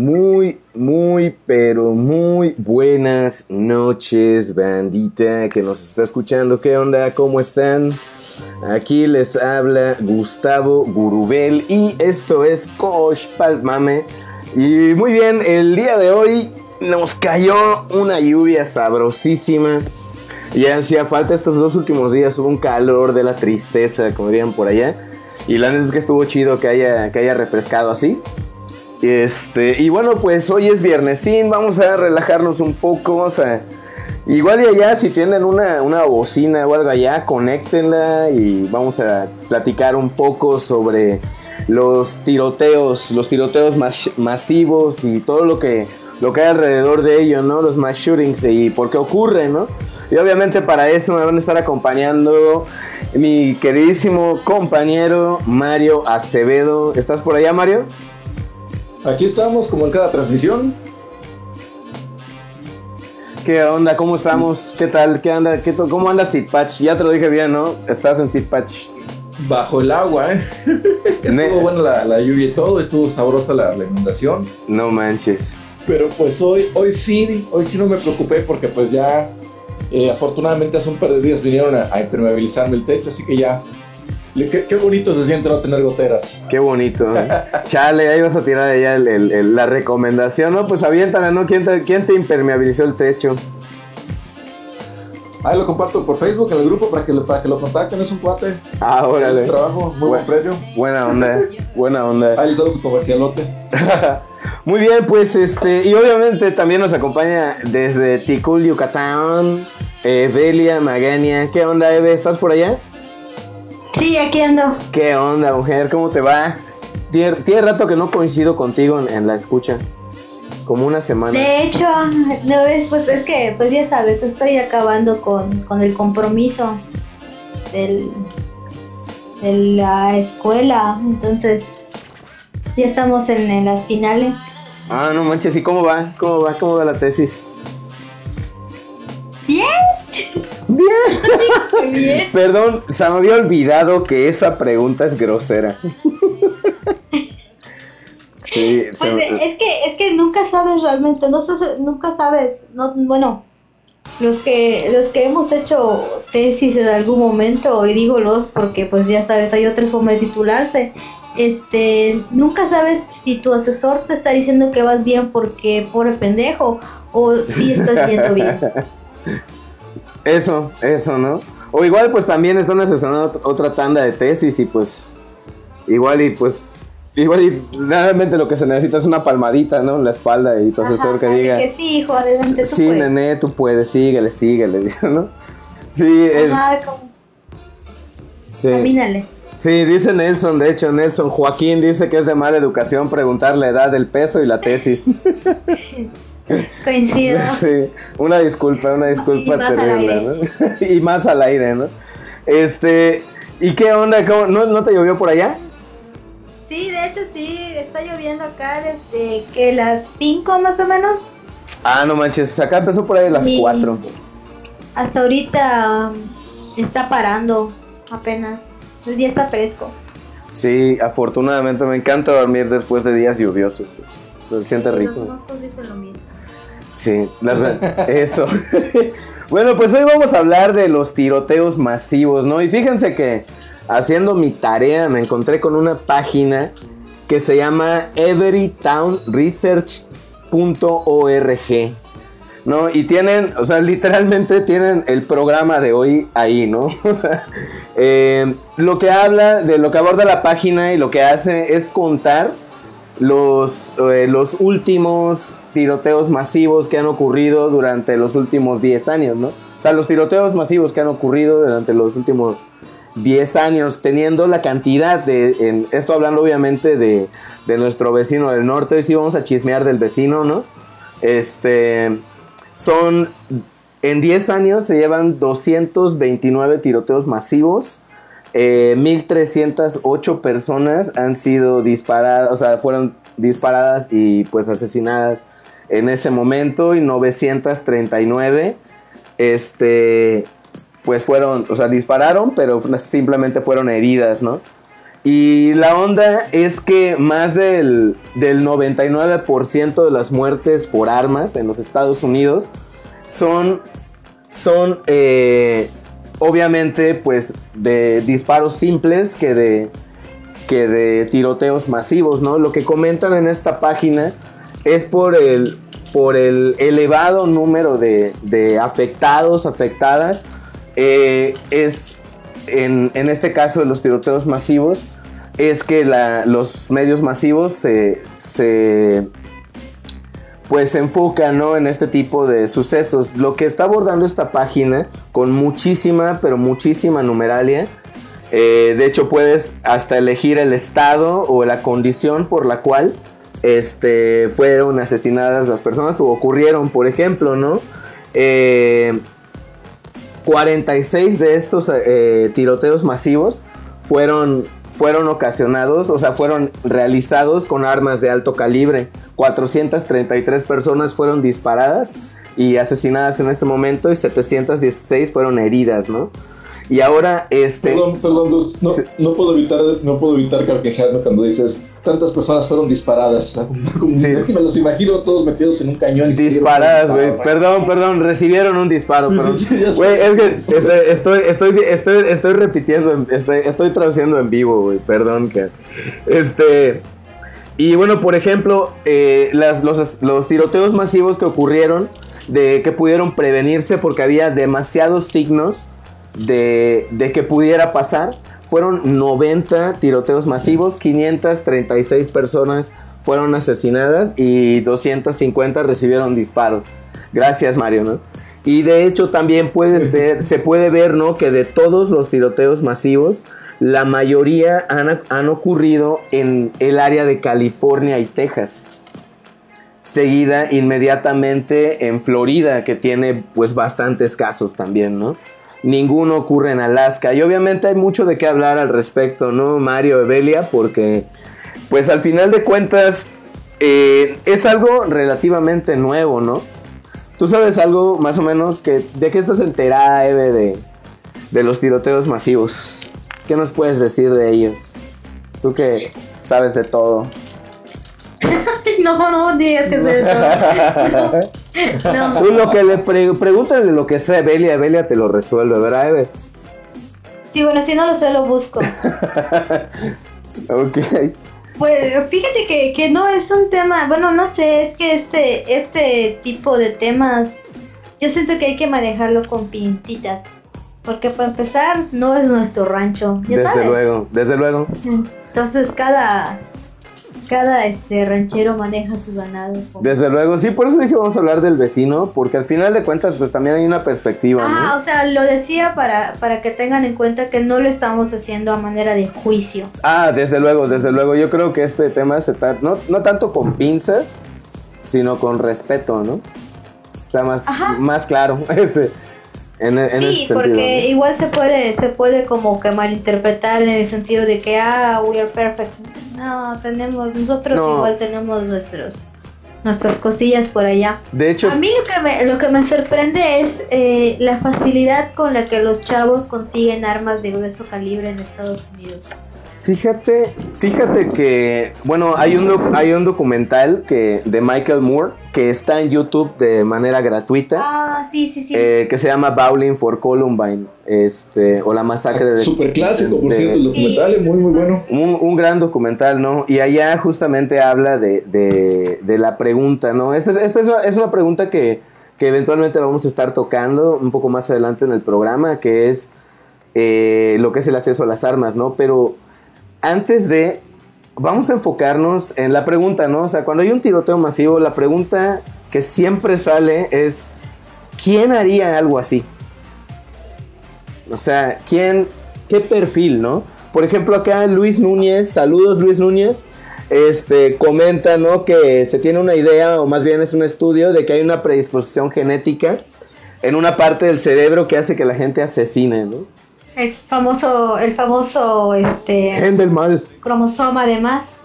Muy, muy, pero muy buenas noches, bandita que nos está escuchando. ¿Qué onda? ¿Cómo están? Aquí les habla Gustavo Gurubel y esto es Coach Palmame. Y muy bien, el día de hoy nos cayó una lluvia sabrosísima. Ya hacía falta estos dos últimos días, hubo un calor de la tristeza, como dirían por allá. Y la neta es que estuvo chido que haya, que haya refrescado así. Este, y bueno, pues hoy es viernesín, vamos a relajarnos un poco. Igual y allá, si tienen una, una bocina o algo allá, conéctenla y vamos a platicar un poco sobre los tiroteos, los tiroteos masivos y todo lo que, lo que hay alrededor de ello, ¿no? Los mass shootings y por qué ocurre, ¿no? Y obviamente para eso me van a estar acompañando mi queridísimo compañero Mario Acevedo. ¿Estás por allá, Mario? Aquí estamos, como en cada transmisión. ¿Qué onda? ¿Cómo estamos? ¿Qué tal? ¿Qué anda? ¿Qué ¿Cómo anda Patch? Ya te lo dije bien, ¿no? Estás en Patch. Bajo el agua, ¿eh? estuvo buena la, lluvia y todo, estuvo sabrosa la, inundación. No manches. Pero pues hoy, hoy sí, hoy sí no me preocupé porque pues ya eh, afortunadamente hace un par de días vinieron a, a impermeabilizarme el techo, así que ya Qué, bonito se siente no tener goteras. Qué bonito. Chale, ahí vas a tirar ya la recomendación, ¿no? Pues aviéntala, ¿no? ¿Quién te, ¿Quién te impermeabilizó el techo? Ahí lo comparto por Facebook en el grupo para que, para que lo contacten, es un cuate. Ah, órale. trabajo, muy buen, precio. Buena onda, buena onda. Ahí les su comercialote. muy bien, pues este, y obviamente también nos acompaña desde Ticul, Yucatán, Evelia Magania. ¿Qué onda, Eve? ¿Estás por allá? Sí, aquí ando. ¿Qué onda, mujer? ¿Cómo te va? Tiene, rato que no coincido contigo en, la escucha. Como una semana. De hecho, no es, pues es que, pues ya sabes, estoy acabando con, el compromiso del, de la escuela. Entonces, ya estamos en, en las finales. Ah, no manches, ¿y cómo va? ¿Cómo va? ¿Cómo va la tesis? Bien. Perdón, se me había olvidado que esa pregunta es grosera. Sí, pues es que es que nunca sabes realmente, no nunca sabes, no, bueno, los que los que hemos hecho tesis en algún momento y digo los porque pues ya sabes hay otras formas de titularse este nunca sabes si tu asesor te está diciendo que vas bien porque pobre pendejo o si estás yendo bien Eso, eso, ¿no? O igual pues también están asesorando otra tanda de tesis y pues igual y pues igual y realmente lo que se necesita es una palmadita, ¿no? En la espalda y tu asesor que diga que sí, hijo, adelante tú Sí, nene, tú puedes, síguele, síguele, ¿no? Sí, Ajá, como... sí. Camínale. Sí, dice Nelson, de hecho, Nelson Joaquín dice que es de mala educación preguntar la edad, el peso y la tesis. Coincido. Sí, una disculpa, una disculpa terrible, ¿no? y más al aire, ¿no? Este, ¿y qué onda? ¿No, te llovió por allá? Sí, de hecho sí, está lloviendo acá desde que las 5 más o menos. Ah, no manches, acá empezó por ahí a las 4. Hasta ahorita um, está parando apenas. El día está fresco. Sí, afortunadamente me encanta dormir después de días lluviosos. Se siente rico. Los dicen lo mismo. Sí, eso. bueno, pues hoy vamos a hablar de los tiroteos masivos, ¿no? Y fíjense que haciendo mi tarea me encontré con una página que se llama everytownresearch.org. ¿no? Y tienen, o sea, literalmente tienen el programa de hoy ahí, ¿no? O sea, eh, lo que habla, de lo que aborda la página y lo que hace es contar los, eh, los últimos tiroteos masivos que han ocurrido durante los últimos 10 años, ¿no? O sea, los tiroteos masivos que han ocurrido durante los últimos 10 años, teniendo la cantidad de, esto hablando obviamente de, de nuestro vecino del norte, hoy sí vamos a chismear del vecino, ¿no? Este, son, en 10 años se llevan 229 tiroteos masivos, 1.308 eh, personas han sido disparadas, o sea, fueron disparadas y pues asesinadas en ese momento y 939 este pues fueron, o sea, dispararon, pero simplemente fueron heridas, ¿no? Y la onda es que más del, del 99% de las muertes por armas en los Estados Unidos son, son eh, obviamente pues de disparos simples que de, que de tiroteos masivos, ¿no? Lo que comentan en esta página es por el, por el elevado número de, de afectados, afectadas, eh, es en, en, este caso de los tiroteos masivos, es que los medios masivos se, se pues se enfocan ¿no? en este tipo de sucesos. Lo que está abordando esta página con muchísima, pero muchísima numeralia. Eh, de hecho, puedes hasta elegir el estado o la condición por la cual este, fueron asesinadas las personas o ocurrieron, por ejemplo, ¿no? 46 eh, de estos eh, tiroteos masivos fueron, fueron ocasionados, o sea, fueron realizados con armas de alto calibre. 433 personas fueron disparadas y asesinadas en ese momento y 716 fueron heridas, ¿no? Y ahora este... Perdón, perdón, no, no, puedo evitar, no puedo evitar carcajearme cuando dices tantas personas fueron disparadas. Me los imagino todos metidos en un cañón. disparadas, güey. Perdón, perdón, recibieron un disparo. Güey, es que estoy, estoy, estoy, estoy, repitiendo, estoy, estoy traduciendo en vivo, güey. Perdón, que. Este. Y bueno, por ejemplo, eh, las, los, los tiroteos masivos que ocurrieron, de que pudieron prevenirse porque había demasiados signos de, de que pudiera pasar fueron 90 tiroteos masivos, 536 personas fueron asesinadas y 250 recibieron disparos. Gracias, Mario, ¿no? Y de hecho también puedes ver, se puede ver, ¿no? Que de todos los tiroteos masivos, la mayoría han, han ocurrido en el área de California y Texas. Seguida inmediatamente en Florida, que tiene pues bastantes casos también, ¿no? Ninguno ocurre en Alaska. Y obviamente hay mucho de qué hablar al respecto, ¿no, Mario Evelia? Porque, pues al final de cuentas, eh, es algo relativamente nuevo, ¿no? ¿Tú sabes algo más o menos que de qué estás enterada, Eve, de, de los tiroteos masivos? ¿Qué nos puedes decir de ellos? Tú que sabes de todo. no, no digas que sé de todo. No. Tú lo que le pregúntale lo que sé Belia, Belia te lo resuelve, ¿verdad, Eve? Sí, bueno, si no lo sé, lo busco. ok. Pues fíjate que, que no es un tema, bueno, no sé, es que este, este tipo de temas, yo siento que hay que manejarlo con pincitas. Porque para empezar, no es nuestro rancho. desde luego, desde luego. Entonces cada, cada este ranchero maneja su ganado. Desde luego, sí, por eso dije vamos a hablar del vecino, porque al final de cuentas pues también hay una perspectiva. Ah, o sea, lo decía para, para que tengan en cuenta que no lo estamos haciendo a manera de juicio. Ah, desde luego, desde luego, yo creo que este tema se está, no, no tanto con pinzas, sino con respeto, ¿no? O sea, más, más claro, este... En, en sí, porque igual se puede, se puede como que malinterpretar en el sentido de que, ah, we are perfect. No, tenemos, nosotros igual tenemos nuestros nuestras cosillas por allá. De hecho, a mí lo que me, lo que me sorprende es eh, la facilidad con la que los chavos consiguen armas de grueso calibre en Estados Unidos. Fíjate, fíjate que, bueno, hay un, hay un documental que, de Michael Moore que está en YouTube de manera gratuita. Ah, sí, sí, sí. Eh, que se llama Bowling for Columbine, este, o la masacre de... Super clásico, por cierto, el documental es muy, muy bueno. Un, gran documental, ¿no? Y allá justamente habla de, de, la pregunta, ¿no? Esta, esta es, una, pregunta que, que, eventualmente vamos a estar tocando un poco más adelante en el programa, que es eh, lo que es el acceso a las armas, ¿no? Pero antes de, vamos a enfocarnos en la pregunta, ¿no? O sea, cuando hay un tiroteo masivo, la pregunta que siempre sale es, ¿quién haría algo así? O sea, ¿quién, qué perfil, no? Por ejemplo, acá Luis Núñez, saludos Luis Núñez, este, comenta, ¿no? Que se tiene una idea, o más bien es un estudio, de que hay una predisposición genética en una parte del cerebro que hace que la gente asesine, ¿no? El famoso, el famoso, este... Gen del mal. Cromosoma además.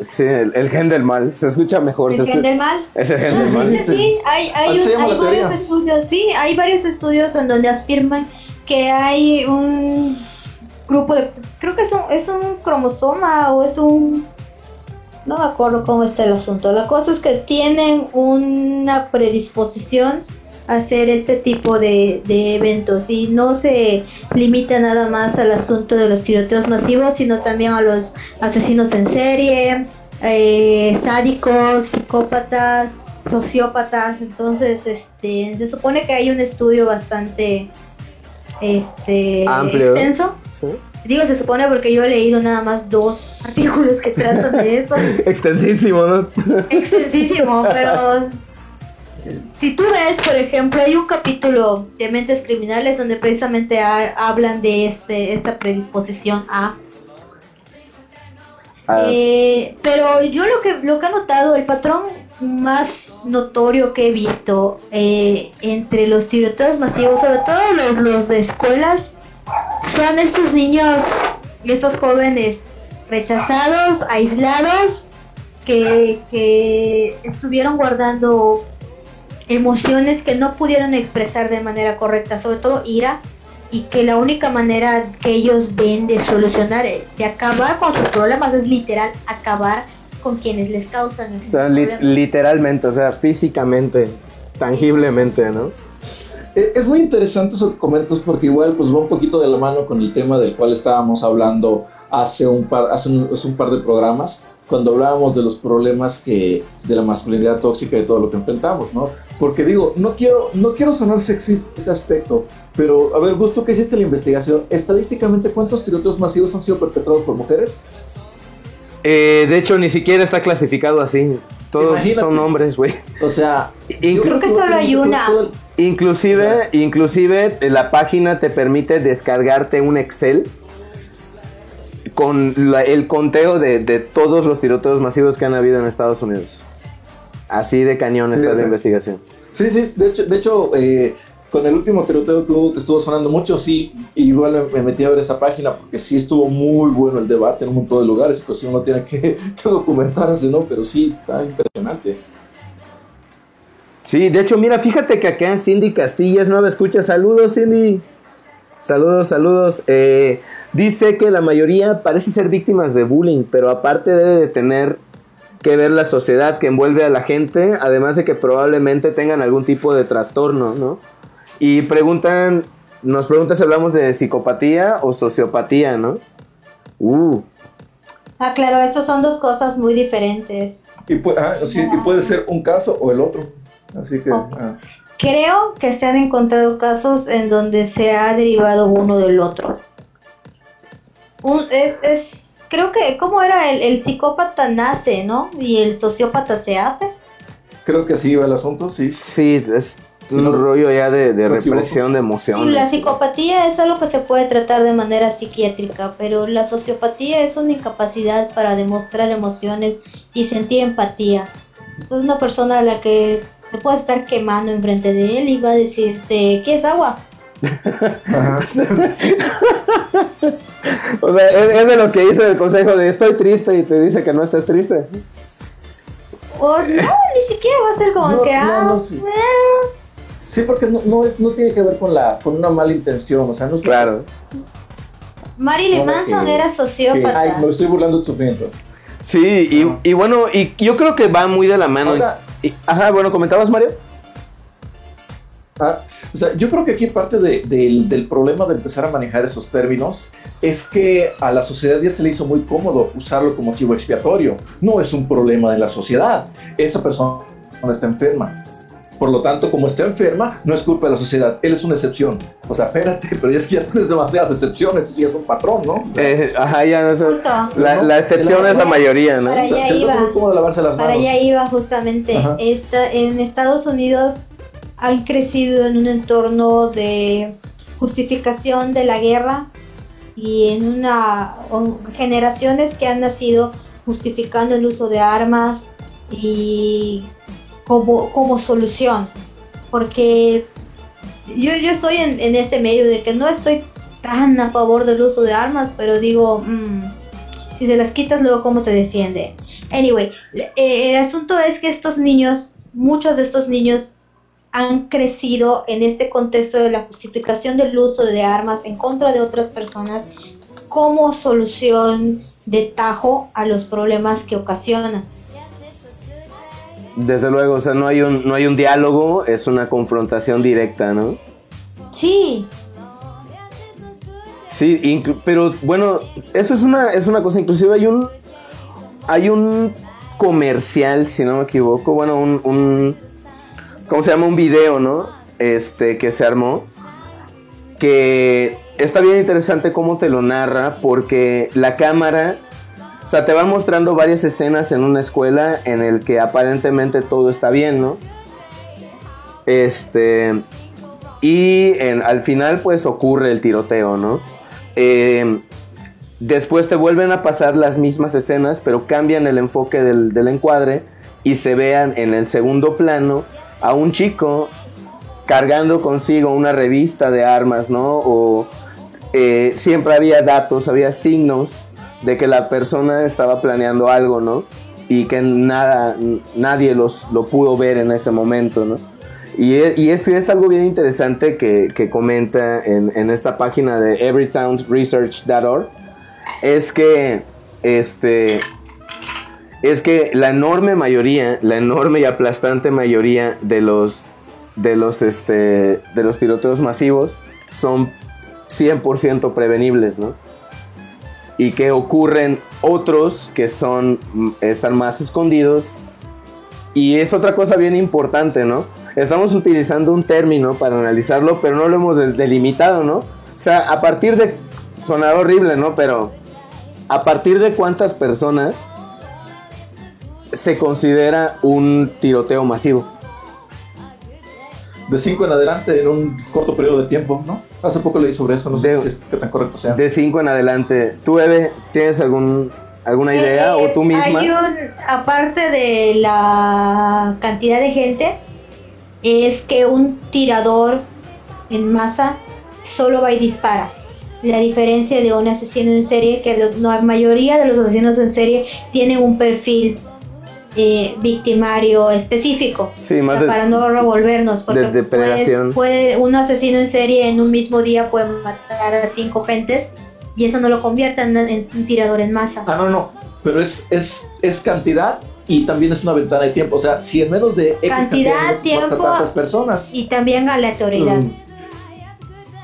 Sí, el, gen del mal. Se escucha mejor. ¿El gen del mal? Es el gen del mal. Sí, hay, hay, hay varios estudios, sí, hay varios estudios en donde afirman que hay un grupo de, creo que es un, es un cromosoma o es un, no me acuerdo cómo está el asunto. La cosa es que tienen una predisposición hacer este tipo de, de eventos y no se limita nada más al asunto de los tiroteos masivos, sino también a los asesinos en serie, eh, sádicos, psicópatas, sociópatas. Entonces, este, se supone que hay un estudio bastante este Amplio. extenso. Sí. Digo, se supone porque yo he leído nada más dos artículos que tratan de eso. Extensísimo, ¿no? Extensísimo, pero si tú ves, por ejemplo, hay un capítulo de Mentes Criminales donde precisamente ha- hablan de este esta predisposición a Ah, Eh, pero yo lo que lo que he notado, el patrón más notorio que he visto eh, entre los tiroteos masivos, sobre todo los, los de escuelas, son estos niños, estos jóvenes rechazados, aislados, que, que estuvieron guardando emociones que no pudieron expresar de manera correcta, sobre todo ira, y que la única manera que ellos ven de solucionar, eh, de acabar con sus problemas es literal acabar con quienes les causan o esos sea, li- problemas. literalmente, o sea, físicamente, tangiblemente, ¿no? Eh, Es muy interesante eso que comentas porque igual pues va un poquito de la mano con el tema del cual estábamos hablando hace un par, hace un, hace un par de programas cuando hablábamos de los problemas que de la masculinidad tóxica y todo lo que enfrentamos, ¿no? Porque digo, no quiero no quiero sonar sexista ese aspecto, pero a ver, gusto que hiciste la investigación, estadísticamente cuántos tiroteos masivos han sido perpetrados por mujeres? Eh, de hecho, ni siquiera está clasificado así. Todos Imagínate. son hombres, güey. O sea, Inclu- yo Creo que solo hay una. Inclusive, inclusive la página te permite descargarte un Excel con la- el conteo de, de todos los tiroteos masivos que han habido en Estados Unidos. Así de cañón está la Fíjate. investigación. Sí, sí, de hecho, de hecho eh, con el último tiroteo que hubo, que estuvo sonando mucho, sí, igual me, me metí a ver esa página porque sí estuvo muy bueno el debate en un montón de lugares, pues uno tiene que, que documentarse, ¿no? Pero sí, está impresionante. Sí, de hecho, mira, fíjate que acá Cindy Castillas no me escucha. Saludos, Cindy. Saludos, saludos. Eh, dice que la mayoría parece ser víctimas de bullying, pero aparte debe de tener que ver la sociedad que envuelve a la gente, además de que probablemente tengan algún tipo de trastorno, ¿no? Y preguntan, nos preguntan si hablamos de psicopatía o sociopatía, ¿no? Uh, Ah, claro, esos son dos cosas muy diferentes. Y, pu- ah, sí, y puede ser un caso o el otro. Así que... Ah. Creo que se han encontrado casos en donde se ha derivado uno del otro. Un- es, es, creo que, ¿cómo era? El, el psicópata nace, ¿no? Y el sociópata se hace. creo que así va el asunto, sí. sí, es Sí, un no- rollo ya de, de no represión de Sí, emociones. la psicopatía es algo que se puede tratar de manera psiquiátrica, pero la sociopatía es una incapacidad para demostrar emociones y sentir empatía. Es una persona a la que te puedes estar quemando enfrente de él y va a decirte, ¿quieres agua? Ajá. O sea, es, es de los que dice el consejo de estoy triste y te dice que no estés triste. O no, ni siquiera va a ser como No, que, no, ah, no, sí. eh". Sí, porque no, no, es, no tiene que ver con, la, con una mala intención, o sea, no es Claro. Marilyn No, Manson que- era que, sociópata. ay, me estoy burlando de tu sufrimiento. Sí, y, y bueno, y yo creo que va muy de la mano. Ahora- Y- ajá, bueno, ¿comentabas, Mario? Ah, o sea, yo creo que aquí parte de- del, del problema de empezar a manejar esos términos es que a la sociedad ya se le hizo muy cómodo usarlo como chivo expiatorio. No es un problema de la sociedad. Esa persona está enferma. Por lo tanto, como está enferma, no es culpa de la sociedad. Él es una excepción. O sea, espérate, pero ya es que ya tienes demasiadas excepciones. Eso ya es un patrón, ¿no? Eh, ajá, ya no sé. Justo. La, la excepción es la mayoría, ¿no? Para O sea, allá iba. muy cómodo lavarse las Para manos. allá iba justamente. Esta, en Estados Unidos han crecido en un entorno de justificación de la guerra y en una generaciones que han nacido justificando el uso de armas y como, como solución. Porque yo, yo estoy en, en este medio de que no estoy tan a favor del uso de armas, pero digo, mm, si se las quitas luego cómo se defiende. Anyway, eh, el asunto es que estos niños, muchos de estos niños han crecido en este contexto de la justificación del uso de armas en contra de otras personas como solución de tajo a los problemas que ocasionan. Desde luego, o sea, no hay un, no hay un diálogo, es una confrontación directa, ¿no? Sí. Sí, pero bueno, eso es una, es una cosa, inclusive hay un, hay un comercial, si no me equivoco, bueno, un, un ¿cómo se llama? Un video, ¿no? Este, que se armó, que está bien interesante cómo te lo narra, porque la cámara o sea, te va mostrando varias escenas en una escuela en el que aparentemente todo está bien, ¿no? Este. Y al final, pues ocurre el tiroteo, ¿no? Eh, después te vuelven a pasar las mismas escenas, pero cambian el enfoque del, encuadre y se vean en el segundo plano a un chico cargando consigo una revista de armas, ¿no? O eh, siempre había datos, había signos de que la persona estaba planeando algo, ¿no? Y que nada, nadie los, lo pudo ver en ese momento, ¿no? Y, e, y eso es algo bien interesante que, que comenta en, en, esta página de everytownsresearch.org, es que, este, es que la enorme mayoría, la enorme y aplastante mayoría de los, de los, este, de los tiroteos masivos son 100% prevenibles, ¿no? y que ocurren otros que son están más escondidos y es otra cosa bien importante, ¿no? Estamos utilizando un término para analizarlo, pero no lo hemos delimitado, ¿no? O sea, a partir de sonar horrible, ¿no? Pero a partir de cuántas personas se considera un tiroteo masivo de 5 en adelante en un corto periodo de tiempo, ¿no? Hace poco leí sobre eso, no sé si es que tan correcto sea. De 5 en adelante. ¿Tú, Eve, tienes algún, alguna idea o tú misma? Hay un, aparte de la cantidad de gente, es que un tirador en masa solo va y dispara. La diferencia de un asesino en serie, que la mayoría de los asesinos en serie tienen un perfil eh, victimario específico. para no revolvernos. Porque de Puede, un asesino en serie en un mismo día puede matar a cinco gentes y eso no lo convierte en, un tirador en masa. Ah, no, no. Pero es, es, es cantidad y también es una ventana de tiempo. O sea, si en menos de cantidad, tiempo personas. Y también aleatoriedad. Mm.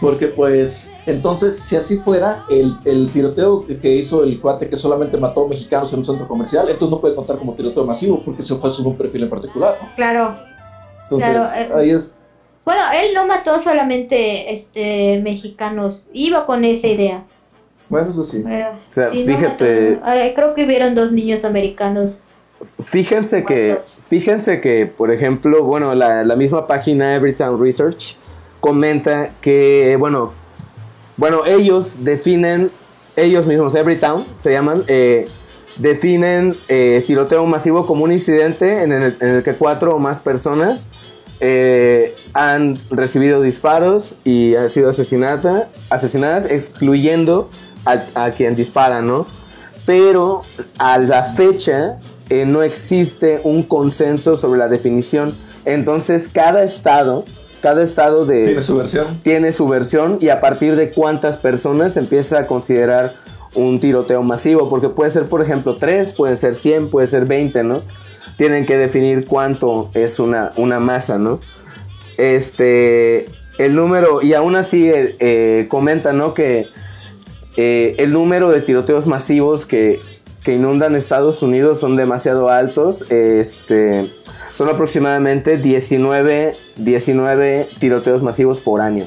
Porque pues entonces, si así fuera, el, el tiroteo que, hizo el cuate que solamente mató mexicanos en un centro comercial, entonces no puede contar como tiroteo masivo porque se fue sobre un perfil en particular. Claro. Entonces, eh, ahí es. Bueno, él no mató solamente este mexicanos, iba con esa idea. Bueno, eso sí. o sea, fíjate. Eh, creo que hubieron dos niños americanos. Fíjense que, fíjense que, por ejemplo, bueno, la, la misma página Everytown Research comenta que, bueno, bueno, ellos definen, ellos mismos, Everytown se llaman, eh, definen eh, tiroteo masivo como un incidente en el, que cuatro o más personas eh, han recibido disparos y han sido asesinada, asesinadas, excluyendo a, quien dispara, ¿no? Pero a la fecha no existe un consenso sobre la definición. Entonces cada estado cada estado de, tiene su versión. Tiene su versión y a partir de cuántas personas empieza a considerar un tiroteo masivo, porque puede ser, por ejemplo, 3, puede ser 100, puede ser 20, ¿no? Tienen que definir cuánto es una, una masa, ¿no? Este, el número, y aún así eh, eh comenta, ¿no? Que eh, el número de tiroteos masivos que, que inundan Estados Unidos son demasiado altos, este son aproximadamente 19, 19 tiroteos masivos por año.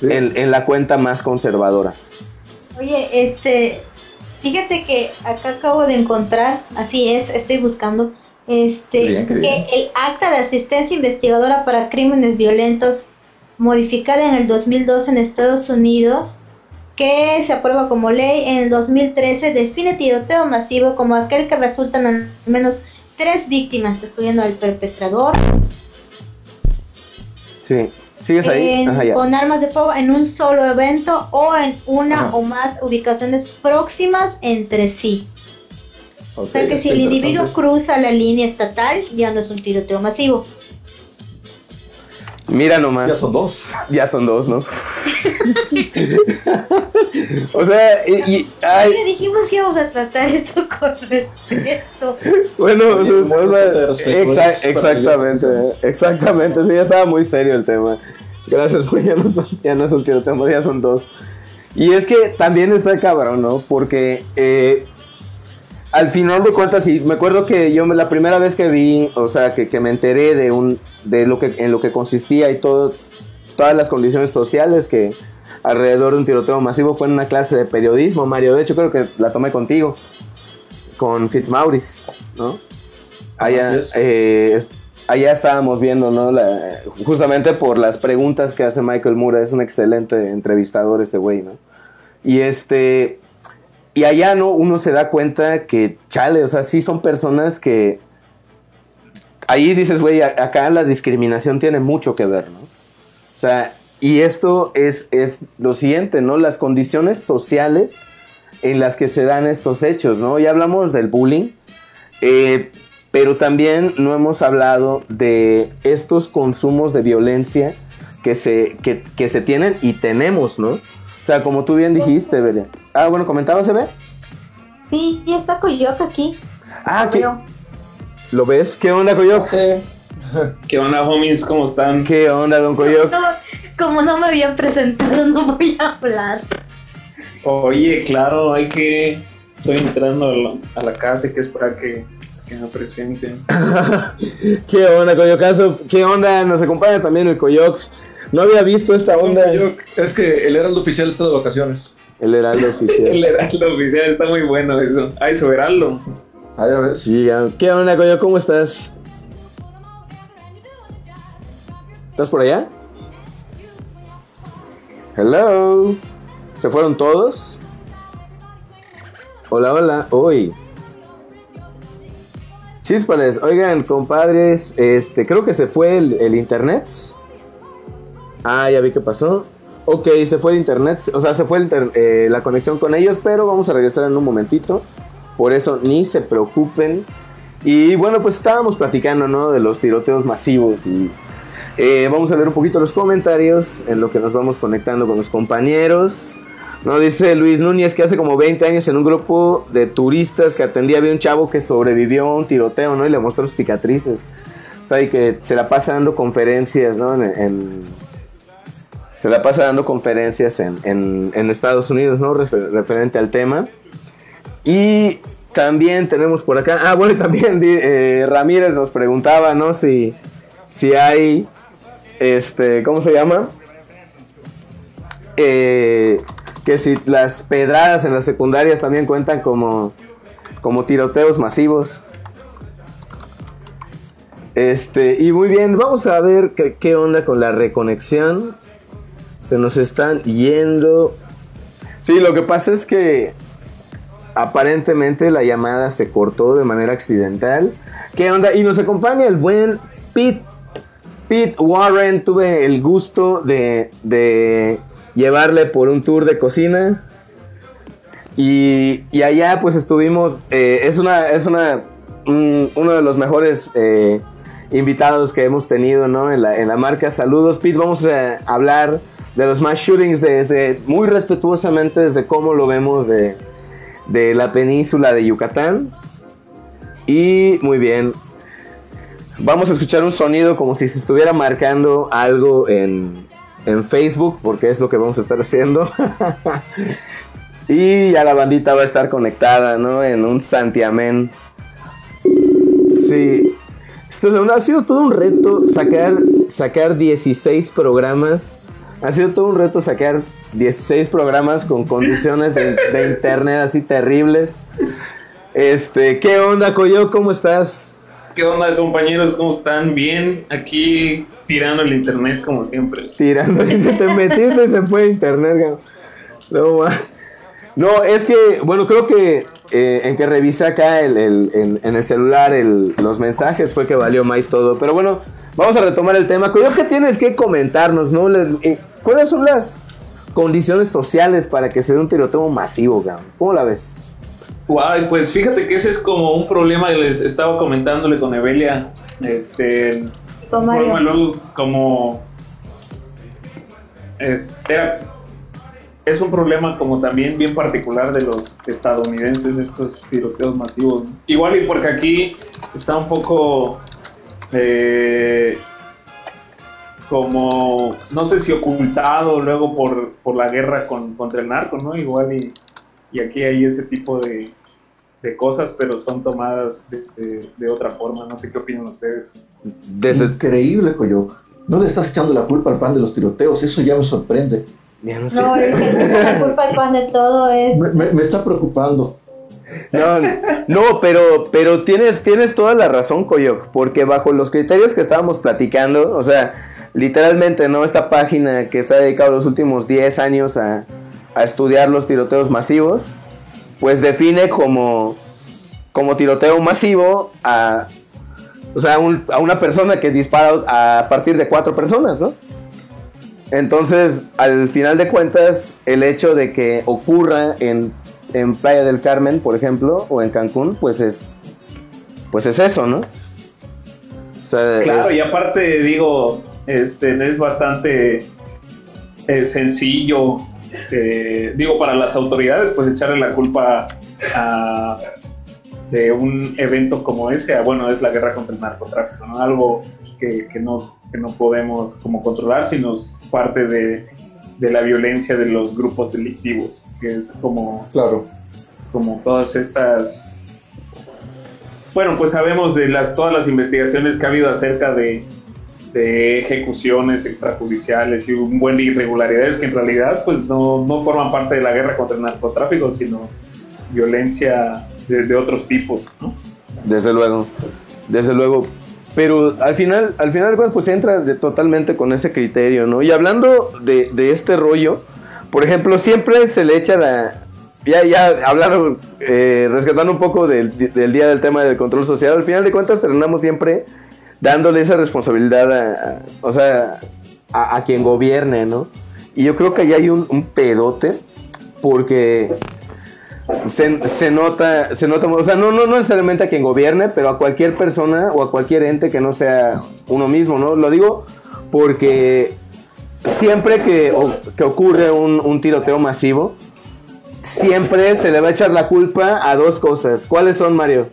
En, la cuenta más conservadora. Oye, este, fíjate que acá acabo de encontrar, así es, estoy buscando, este, que el acta de asistencia investigadora para crímenes violentos modificada en el 2002 en Estados Unidos, que se aprueba como ley en el 2013, define tiroteo masivo como aquel que resultan al menos tres víctimas, excluyendo al perpetrador. Sí, sigues ahí. Con armas de fuego en un solo evento o en una o más ubicaciones próximas entre sí. o sea que si el individuo cruza la línea estatal, ya no es un tiroteo masivo. Mira nomás. Ya son dos. Ya son dos, ¿no? o sea, y, y ay. dijimos que íbamos a tratar esto con respeto. Bueno, o sea, exactamente, exactamente, sí, ya estaba muy serio el tema. Gracias, pues ya no son, ya no son tiroteos, ya son dos. Y es que también está cabrón, ¿no? Porque eh, al final de cuentas, sí, me acuerdo que yo la primera vez que vi, o sea, que, que me enteré de un de lo que en lo que consistía y todo todas las condiciones sociales que alrededor de un tiroteo masivo fue en una clase de periodismo, Mario. De hecho, creo que la tomé contigo, con Fitzmaurice, ¿no? Allá, eh, allá estábamos viendo, ¿no? justamente por las preguntas que hace Michael Moore, es un excelente entrevistador este güey, ¿no? Y este, y allá, ¿no? Uno se da cuenta que, chale, o sea, sí son personas que... Ahí dices, güey, acá la discriminación tiene mucho que ver, ¿no? O sea, y esto es, es lo siguiente, ¿no? Las condiciones sociales en las que se dan estos hechos, ¿no? Ya hablamos del bullying, eh, pero también no hemos hablado de estos consumos de violencia que se, que, que se tienen y tenemos, ¿no? O sea, como tú bien dijiste, Beria. Ah, bueno, ¿comentabas, Ebe? Sí, ya está Coyoc aquí. Ah, ¿qué? ¿Lo ves? ¿Qué onda, Coyoc? ¿Qué onda, homies? ¿Cómo están? ¿Qué onda, don Coyoc? como no me habían presentado, no voy a hablar. Oye, claro, hay que... Estoy entrando a la, casa y que esperar que, que me presenten. ¿Qué onda, Coyocazo? ¿Qué onda? Nos acompaña también el Coyoc. No había visto esta onda. es que el heraldo oficial está de vacaciones. El heraldo oficial. el heraldo oficial está muy bueno eso. Ay, su heraldo. Ay, a ver. Sí, ¿qué onda, coño? ¿Cómo estás? ¿Estás por allá? Hello. ¿Se fueron todos? Hola, hola. Hoy. Chispales, oigan, compadres, este, creo que se fue el internet. Ah, ya vi qué pasó. Ok, se fue el internet, o sea, se fue eh, la conexión con ellos, pero vamos a regresar en un momentito. Por eso ni se preocupen. Y bueno, pues estábamos platicando, ¿no? De los tiroteos masivos y eh, vamos a leer un poquito los comentarios en lo que nos vamos conectando con los compañeros. No dice Luis Núñez que hace como 20 años en un grupo de turistas que atendía había un chavo que sobrevivió a un tiroteo, ¿no? Y le mostró sus cicatrices. O sea, y que se la pasa dando conferencias, ¿no? en se la pasa dando conferencias en, Estados Unidos, ¿no? referente al tema. Y también tenemos por acá, ah, bueno, también eh, Ramírez nos preguntaba, ¿no? Si, si hay, este, ¿cómo se llama? Eh, que si las pedradas en las secundarias también cuentan como, como tiroteos masivos. Este, y muy bien, vamos a ver qué onda con la reconexión. Se nos están yendo. Sí, lo que pasa es que aparentemente la llamada se cortó de manera accidental. ¿Qué onda? Y nos acompaña el buen Pete. Pete Warren. Tuve el gusto de, de llevarle por un tour de cocina. Y, y allá pues estuvimos. Eh, es una. Es una. uno de los mejores. Eh, invitados que hemos tenido ¿no? en, la, en la marca. Saludos, Pete. Vamos a hablar de los más shootings desde muy respetuosamente desde cómo lo vemos de, de la península de Yucatán. Y muy bien. Vamos a escuchar un sonido como si se estuviera marcando algo en, en Facebook, porque es lo que vamos a estar haciendo. y ya la bandita va a estar conectada, ¿no? En un santiamén. Sí. Esto ha sido todo un reto sacar, sacar 16 programas ha sido todo un reto sacar 16 programas con condiciones de, internet así terribles. Este, ¿qué onda, Coyo? ¿Cómo estás? ¿Qué onda, compañeros? ¿Cómo están? Bien, aquí tirando el internet como siempre. Tirando el internet, te metiste y se fue internet, no, no, es que, bueno, creo que eh, en que revisé acá el, en, el celular los mensajes fue que valió más todo. Pero bueno, vamos a retomar el tema. ¿qué tienes que comentarnos, no? Eh, ¿Cuáles son las condiciones sociales para que se dé un tiroteo masivo, ¿Cómo la ves? Guay, pues fíjate que ese es como un problema que les estaba comentándole con Evelia. Este, como es, es un problema como también bien particular de los estadounidenses, estos tiroteos masivos. Igual y porque aquí está un poco eh, como, no sé si ocultado luego por, por la guerra con, contra el narco, ¿no? Igual y, y aquí hay ese tipo de, de cosas, pero son tomadas de, de, otra forma. No sé qué opinan ustedes. Increíble, Coyoc. No le estás echando la culpa al pan de los tiroteos, eso ya me sorprende. Ya no, sé. no la culpa al pan de todo es... Me, me, está preocupando. No, no, pero, pero tienes, tienes toda la razón, Coyoc, porque bajo los criterios que estábamos platicando, o sea, literalmente, ¿no? Esta página que se ha dedicado los últimos 10 años a, a estudiar los tiroteos masivos, pues define como, como tiroteo masivo a, o sea, a una persona que dispara a partir de cuatro personas, ¿no? Entonces, al final de cuentas, el hecho de que ocurra en, en Playa del Carmen, por ejemplo, o en Cancún, pues es, pues es eso, ¿no? claro, y aparte, digo, este, es bastante eh, sencillo este, digo, para las autoridades, pues echarle la culpa de un evento como ese, bueno, es la guerra contra el narcotráfico, ¿no? Algo que, no, no podemos como controlar, sino parte de, la violencia de los grupos delictivos, que es como, claro. como todas estas... Bueno, pues sabemos de las, todas las investigaciones que ha habido acerca de, de ejecuciones extrajudiciales y un buen de irregularidades que en realidad pues no, no, forman parte de la guerra contra el narcotráfico, sino violencia de, otros tipos, ¿no? Desde luego, desde luego. Pero al final, al final pues entra de, totalmente con ese criterio, ¿no? Y hablando de, de este rollo, por ejemplo, siempre se le echa la... Ya, ya hablaron, eh, rescatando un poco del, del día del tema del control social, al final de cuentas terminamos siempre dándole esa responsabilidad a, o sea, a, quien gobierne, ¿no? Y yo creo que ahí hay un, pedote porque se, nota, se nota, o sea, no, no, no necesariamente a quien gobierne, pero a cualquier persona o a cualquier ente que no sea uno mismo, ¿no? Lo digo porque siempre que, que ocurre un, un tiroteo masivo, siempre se le va a echar la culpa a dos cosas. ¿Cuáles son, Mario?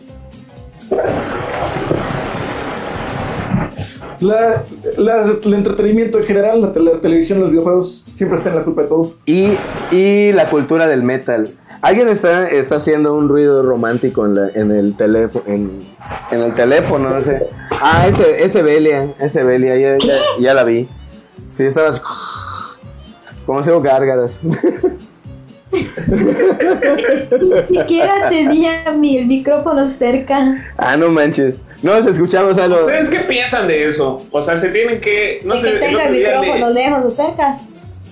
La, el entretenimiento en general, la, televisión, los videojuegos, siempre están en la culpa de todo. Y, y la cultura del metal. Alguien está, está haciendo un ruido romántico en, la, en el teléfono. En, en, el teléfono, no sé. Ah, ese, ese Belia, ese Belia, ya, ya, la vi. Sí, estabas. Como hago gárgaras. Siquiera tenía mi, el micrófono cerca. Ah, no manches. No, se escuchamos algo. ¿Ustedes qué piensan de eso? O sea, se tienen que. No sé, que tenga el micrófono lejos o cerca.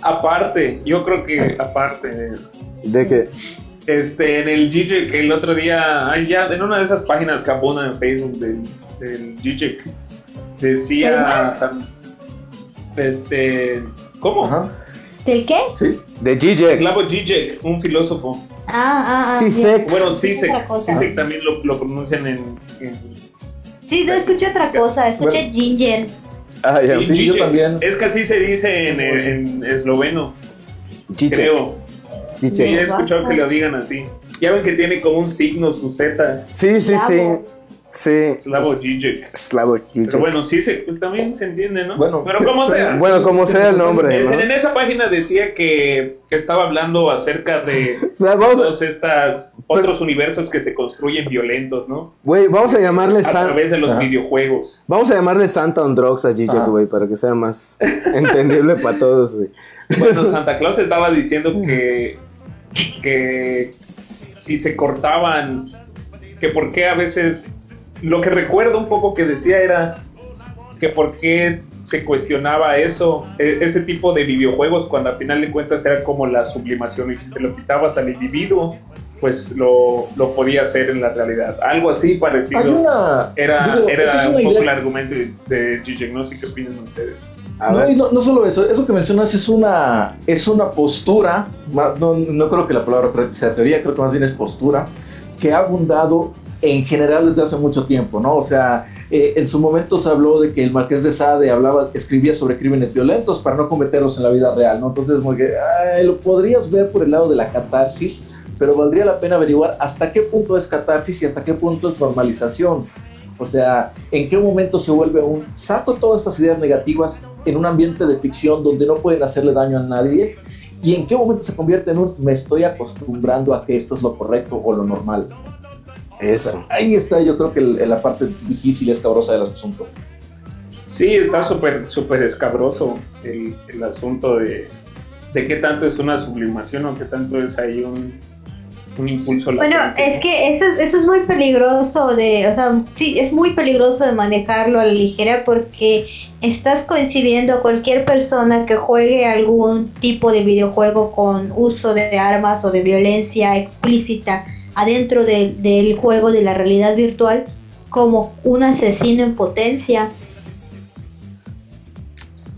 Aparte, yo creo que aparte de eso. ¿De qué? Este, en el GJIC, el otro día, ay, ya, en una de esas páginas que apuntan en Facebook del, del decía. Este. ¿Cómo? Ajá. ¿Del qué? Sí. De Zizek. Slavo Zizek, un filósofo. Ah, ah, ah. Zizek. Bueno, Zizek. Zizek también lo, lo pronuncian en, en, Sí, no escuché otra cosa, escuché Ginger. Ah, ya, sí, yo también. Es que así se dice en, en esloveno. Creo. Sí, he escuchado que lo digan así. Ya ven que tiene como un signo su Z. Sí, sí, sí. Sí. Slavo Žižek. Slavo Pero bueno, sí, se, pues también se entiende, ¿no? Bueno, pero como sea. Bueno, como sea el nombre. En esa página decía que, que estaba hablando acerca de todos estos otros universos que se construyen violentos, ¿no? Güey, vamos a llamarle A través de los videojuegos. Vamos a llamarle Santa on Drugs a Žižek, güey, para que sea más entendible para todos, güey. Bueno, Santa Claus estaba diciendo que, que si se cortaban, que por qué a veces lo que recuerdo un poco que decía era que por qué se cuestionaba eso, e, ese tipo de videojuegos, cuando al final de cuentas era como la sublimación y si se lo quitabas al individuo, pues lo, lo podía hacer en la realidad. Algo así parecido. era era un poco el argumento de Gigi, no sé qué opinan ustedes. No, no, solo eso, eso que mencionas es una, es una postura, no, no creo que la palabra sea teoría, creo que más bien es postura, que ha abundado en general desde hace mucho tiempo, ¿no? O sea, Eh, en su momento se habló de que el Marqués de Sade hablaba, escribía sobre crímenes violentos para no cometerlos en la vida real, ¿no? Entonces, como que lo podrías ver por el lado de la catarsis, pero valdría la pena averiguar hasta qué punto es catarsis y hasta qué punto es normalización. O sea, en qué momento se vuelve un saco todas estas ideas negativas en un ambiente de ficción donde no pueden hacerle daño a nadie y en qué momento se convierte en un me estoy acostumbrando a que esto es lo correcto o lo normal. Eso. ahí está, yo creo que la parte difícil y escabrosa del asunto. Sí, está súper, súper escabroso el, el asunto de, de qué tanto es una sublimación o qué tanto es ahí un, un impulso. Bueno, es que eso es, eso es muy peligroso de, o sea, sí, es muy peligroso de manejarlo a la ligera porque estás coincidiendo a cualquier persona que juegue algún tipo de videojuego con uso de armas o de violencia explícita adentro del juego de la realidad virtual como un asesino en potencia.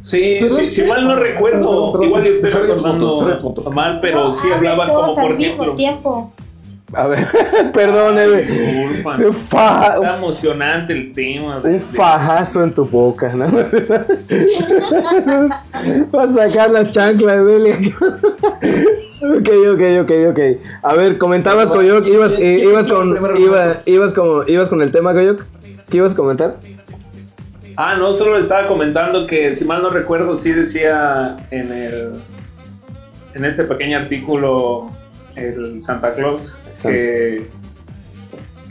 Sí, si mal no recuerdo, igual yo estoy recordando mal, pero sí hablabas como por ejemplo. Tiempo. A ver, perdóneme. Está emocionante el tema. un fajazo en tu boca, ¿no? Vas a sacar la chancla de Belia. Ok, ok, ok, ok. A ver, comentabas, Coyoc, ibas, eh, ibas con, ibas, como, ibas con el tema, Coyoc. ¿Qué ibas a comentar? Ah, no, solo le estaba comentando que, si mal no recuerdo, sí decía en el en este pequeño artículo el Santa Claus que,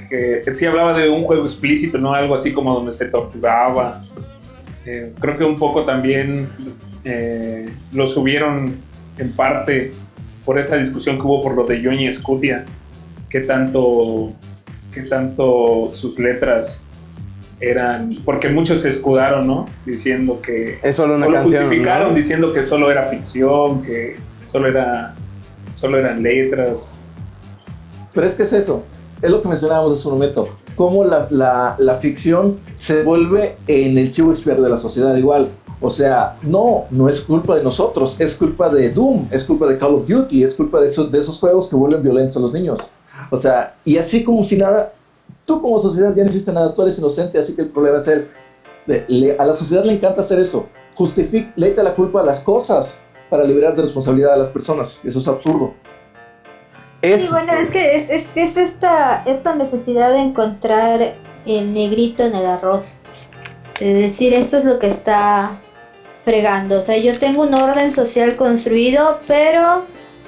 que, sí hablaba de un juego explícito, ¿no? Algo así como donde se torturaba. Eh, creo que un poco también eh, lo subieron en parte por esta discusión que hubo por lo de Johnny Scutia, que tanto, que tanto sus letras eran porque muchos se escudaron, ¿no? Diciendo que es solo una canción, justificaron diciendo que solo era ficción, que solo era solo eran letras. Pero es que es eso, es lo que mencionábamos hace un momento, cómo la, la, la ficción se vuelve en el chivo expiatorio de la sociedad igual. O sea, no, no es culpa de nosotros, es culpa de Doom, es culpa de Call of Duty, es culpa de esos, de esos juegos que vuelven violentos a los niños. O sea, y así como si nada, tú como sociedad ya no hiciste nada, tú eres inocente, así que el problema es el, a la sociedad le encanta hacer eso, justifica, le echa la culpa a las cosas para liberar de responsabilidad a las personas, eso es absurdo. Es... Sí, bueno, es que es, es, es, esta, esta necesidad de encontrar el negrito en el arroz, de decir esto es lo que está fregando, o sea, yo tengo un orden social construido, pero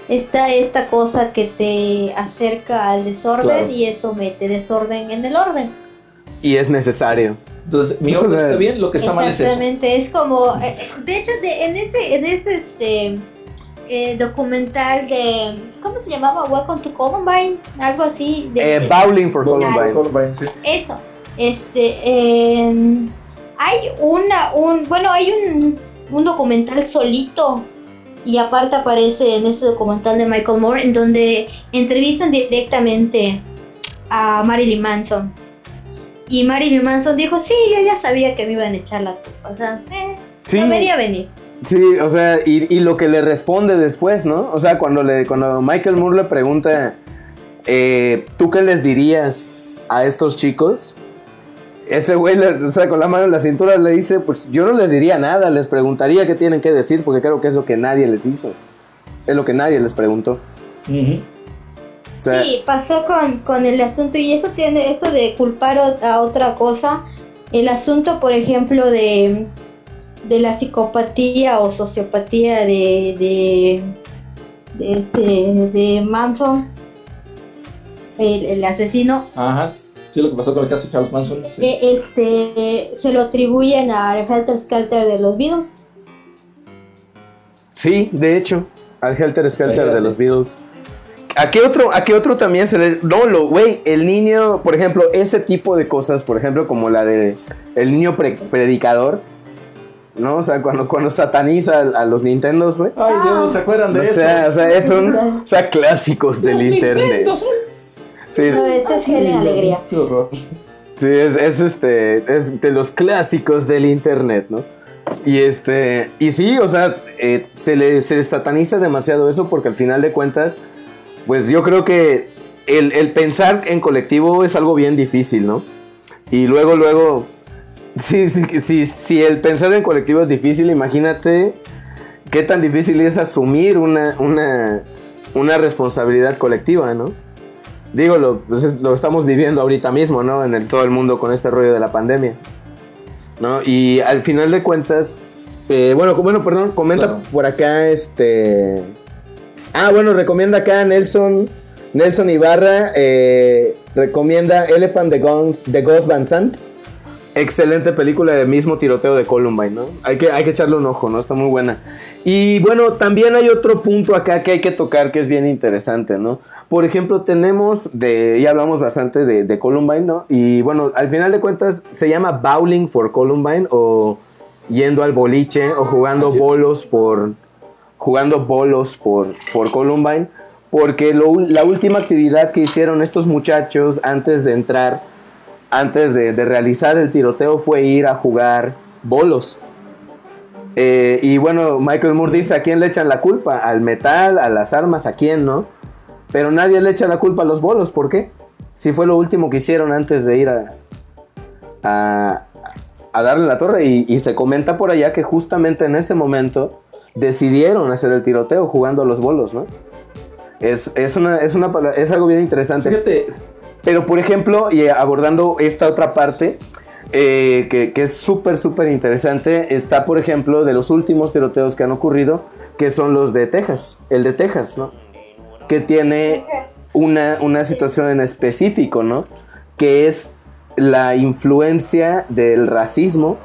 está esta cosa que te acerca al desorden y eso mete desorden en el orden. Y es necesario. Entonces, mi orden está bien, lo que está mal es Exactamente, es como, eh, de hecho, de, en ese, en ese este, eh, documental de, ¿cómo se llamaba? Welcome to Columbine, algo así. De, eh, Bowling for Columbine. Eso, este, hay una, un, bueno, hay un, un documental solito y aparte aparece en este documental de Michael Moore en donde entrevistan directamente a Marilyn Manson. Y Marilyn Manson dijo, sí, yo ya sabía que me iban a echar la culpa. O sea, eh, no venir. Sí, o sea, y, lo que le responde después, ¿no? O sea, cuando, le, cuando Michael Moore le pregunta, eh, ¿tú qué les dirías a estos chicos? Ese güey, o sea, con la mano en la cintura le dice, pues yo no les diría nada, les preguntaría qué tienen que decir, porque creo que es lo que nadie les hizo. Es lo que nadie les preguntó. sí, pasó con, el asunto, y eso tiene, eso de culpar a otra cosa, el asunto, por ejemplo, de, de la psicopatía o sociopatía de, de, de, este, de Manson, el, el asesino. Ajá Sí, lo que pasó con el caso de Charles Manson. Eh, este, se lo atribuyen al Helter Skelter de los Beatles. Sí, de hecho, al Helter Skelter de los Beatles. ¿A qué otro, a qué otro también se le.? No, lo, güey, el niño, por ejemplo, ese tipo de cosas, por ejemplo, como la de el niño predicador. ¿No? O sea, cuando, cuando sataniza a, los Nintendos, güey. Ay, Dios, ¿se acuerdan de o sea, O sea, es un, o sea, clásicos del internet. Sí. No, es Alegría. Sí, es, es, este, es de los clásicos del internet, ¿no? Y este, y sí, o sea, eh, se le se sataniza demasiado eso porque al final de cuentas, pues yo creo que el, pensar en colectivo es algo bien difícil, ¿no? Y luego, luego, Sí, sí, sí, sí, el pensar en colectivo es difícil, imagínate qué tan difícil es asumir una, una, una responsabilidad colectiva, ¿no? Digo, lo, pues lo estamos viviendo ahorita mismo, ¿no? En el, todo el mundo con este rollo de la pandemia. ¿No? Y al final de cuentas, eh, bueno, bueno, perdón, comenta por acá este... Ah, bueno, recomienda acá Nelson, Nelson Ibarra, eh, recomienda Elephant the Ghost, the Ghost Van Sant. Excelente película del mismo tiroteo de Columbine, ¿no? Hay que, hay que echarle un ojo, ¿no? Está muy buena. Y bueno, también hay otro punto acá que hay que tocar que es bien interesante, ¿no? Por ejemplo, tenemos de, ya hablamos bastante de, Columbine, ¿no? Y bueno, al final de cuentas se llama Bowling for Columbine o yendo al boliche o jugando bolos por, jugando bolos por, por Columbine. Porque la última actividad que hicieron estos muchachos antes de entrar, antes de, de realizar el tiroteo fue ir a jugar bolos. Eh, y bueno, Michael Moore dice, ¿a quién le echan la culpa? ¿Al metal? ¿A las armas? ¿A quién, no? Pero nadie le echa la culpa a los bolos, ¿por qué? Si fue lo último que hicieron antes de ir a, a, darle la torre. Y, se comenta por allá que justamente en ese momento decidieron hacer el tiroteo jugando a los bolos, ¿no? Es, una, es, una, es algo bien interesante. Fíjate. Pero por ejemplo, y abordando esta otra parte, eh, que, es súper, súper interesante. Está, por ejemplo, de los últimos tiroteos que han ocurrido, que son los de Texas, el de Texas, ¿no? Que tiene una, una situación en específico, ¿no? Que es la influencia del racismo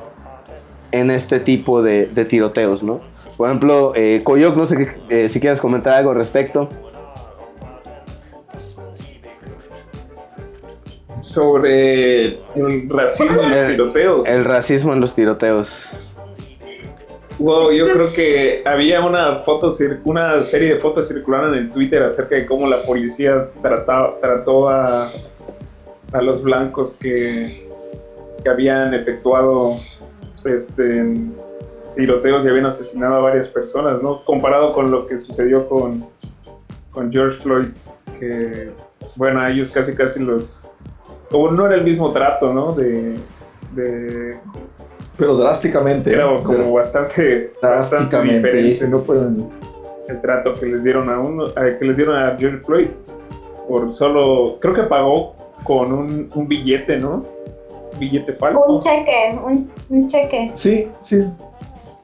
en este tipo de, tiroteos, ¿no? Por ejemplo, eh, Coyoc, no sé eh, si quieres comentar algo al respecto. sobre el racismo en los tiroteos. El racismo en los tiroteos. Wow, yo creo que había una foto, una serie de fotos circulando en Twitter acerca de cómo la policía trató a, a los blancos que, que habían efectuado este, tiroteos y habían asesinado a varias personas, ¿no? Comparado con lo que sucedió con, con George Floyd, que, bueno, ellos casi casi los como no era el mismo trato, ¿no? De, pero drásticamente. Era como bastante, bastante diferente. No pueden... El trato que les dieron a uno, que les dieron a George Floyd por solo, creo que pagó con un, un billete, ¿no? Un billete falso. Un cheque, un, cheque. Sí, sí.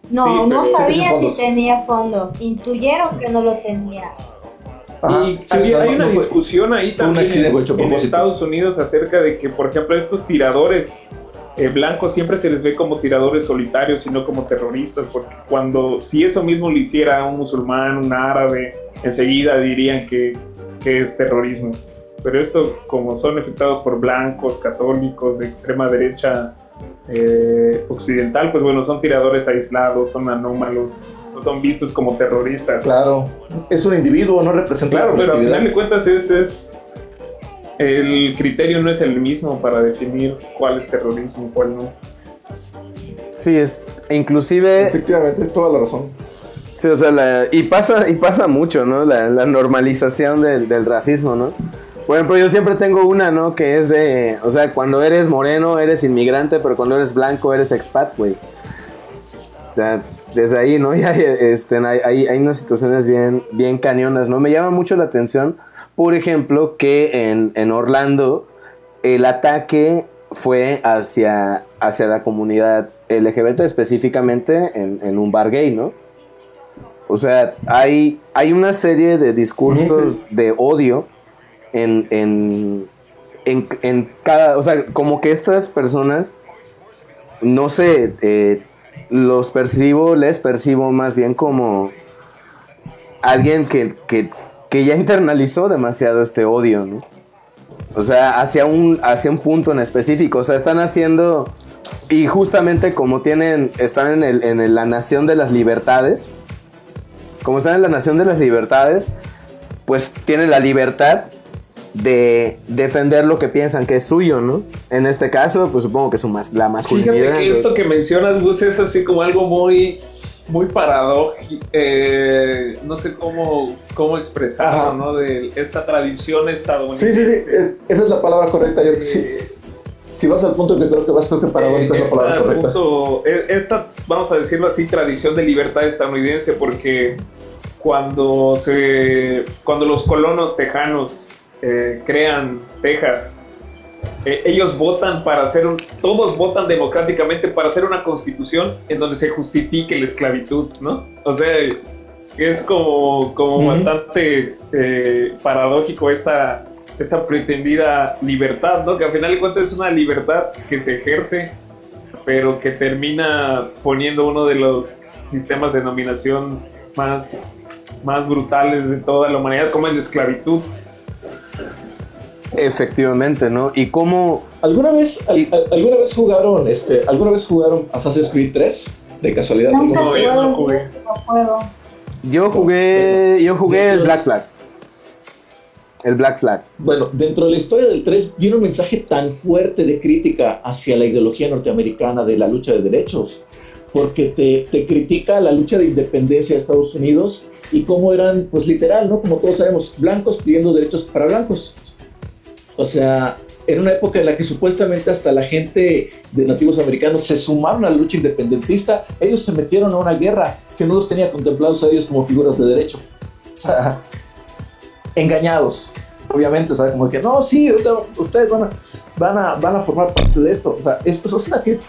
No, no sabía si tenía fondo. Intuyeron que no lo tenía y hay una discusión ahí también en, Estados Unidos acerca de que, por ejemplo, estos tiradores eh, blancos siempre se les ve como tiradores solitarios y no como terroristas, porque cuando si eso mismo lo hiciera un musulmán, un árabe, enseguida dirían que, que es terrorismo. Pero esto, como son afectados por blancos, católicos, de extrema derecha eh, occidental, pues bueno, son tiradores aislados, son anómalos, son vistos como terroristas. Claro, es un individuo, no representa. Claro, pero al final de cuentas es, es el criterio no es el mismo para definir cuál es terrorismo y cuál no. Sí, es inclusive. Efectivamente, toda la razón. Sí, o sea, y pasa y pasa mucho, ¿no? La, normalización del, del, racismo, ¿no? Por ejemplo, yo siempre tengo una, ¿no? Que es de, o sea, cuando eres moreno eres inmigrante, pero cuando eres blanco eres expat, güey. O sea, desde ahí, ¿no? Ya este, hay, hay, unas situaciones bien, bien cañonas, ¿no? Me llama mucho la atención, por ejemplo, que en, en Orlando el ataque fue hacia, hacia la comunidad LGBT, específicamente en, en, un bar gay, ¿no? O sea, hay, hay una serie de discursos de odio en, en, en, en cada... O sea, como que estas personas, no sé, eh, los percibo, les percibo más bien como alguien que, ya internalizó demasiado este odio, ¿no? O sea, hacia un, hacia un punto en específico. O sea, están haciendo. Y justamente como tienen. Están en, el, en la nación de las libertades. Como están en la nación de las libertades. Pues tienen la libertad de defender lo que piensan que es suyo, ¿no? En este caso, pues supongo que es la masculinidad. Fíjate que esto que mencionas, Gus, es así como algo muy, muy paradójico, eh, no sé cómo, cómo expresarlo, ¿no? De esta tradición estadounidense. Sí, sí, sí, esa es la palabra correcta. Yo, sí. si vas al punto que creo que vas, creo que para eh, esta, e, esta, vamos a decirlo así, tradición de libertad estadounidense, porque cuando se cuando los colonos tejanos eh, crean Texas, eh, ellos votan para hacer un, todos votan democráticamente para hacer una constitución en donde se justifique la esclavitud, ¿no? O sea, es como, como bastante eh, paradójico esta, esta pretendida libertad, ¿no? Que al final de cuentas es una libertad que se ejerce, pero que termina poniendo uno de los sistemas de dominación más, más brutales de toda la humanidad, como es la esclavitud. Efectivamente, ¿no? Y cómo... ¿Alguna vez, ¿alguna vez jugaron, este, alguna vez jugaron Assassin's Creed 3? De casualidad. No, no, yo no jugué. Yo jugué, yo jugué el Black Flag. El Black Flag. Bueno, dentro de la historia del 3 viene un mensaje tan fuerte de crítica hacia la ideología norteamericana de la lucha de derechos, porque te, te critica la lucha de independencia de Estados Unidos y cómo eran, pues literal, ¿no? Como todos sabemos, blancos pidiendo derechos para blancos. O sea, en una época en la que supuestamente hasta la gente de nativos americanos se sumaron a la lucha independentista, ellos se metieron a una guerra que no los tenía contemplados a ellos como figuras de derecho. engañados, obviamente, o como que no, sí, ustedes van a, van a, van a formar parte de esto. O sea, es, es una crítica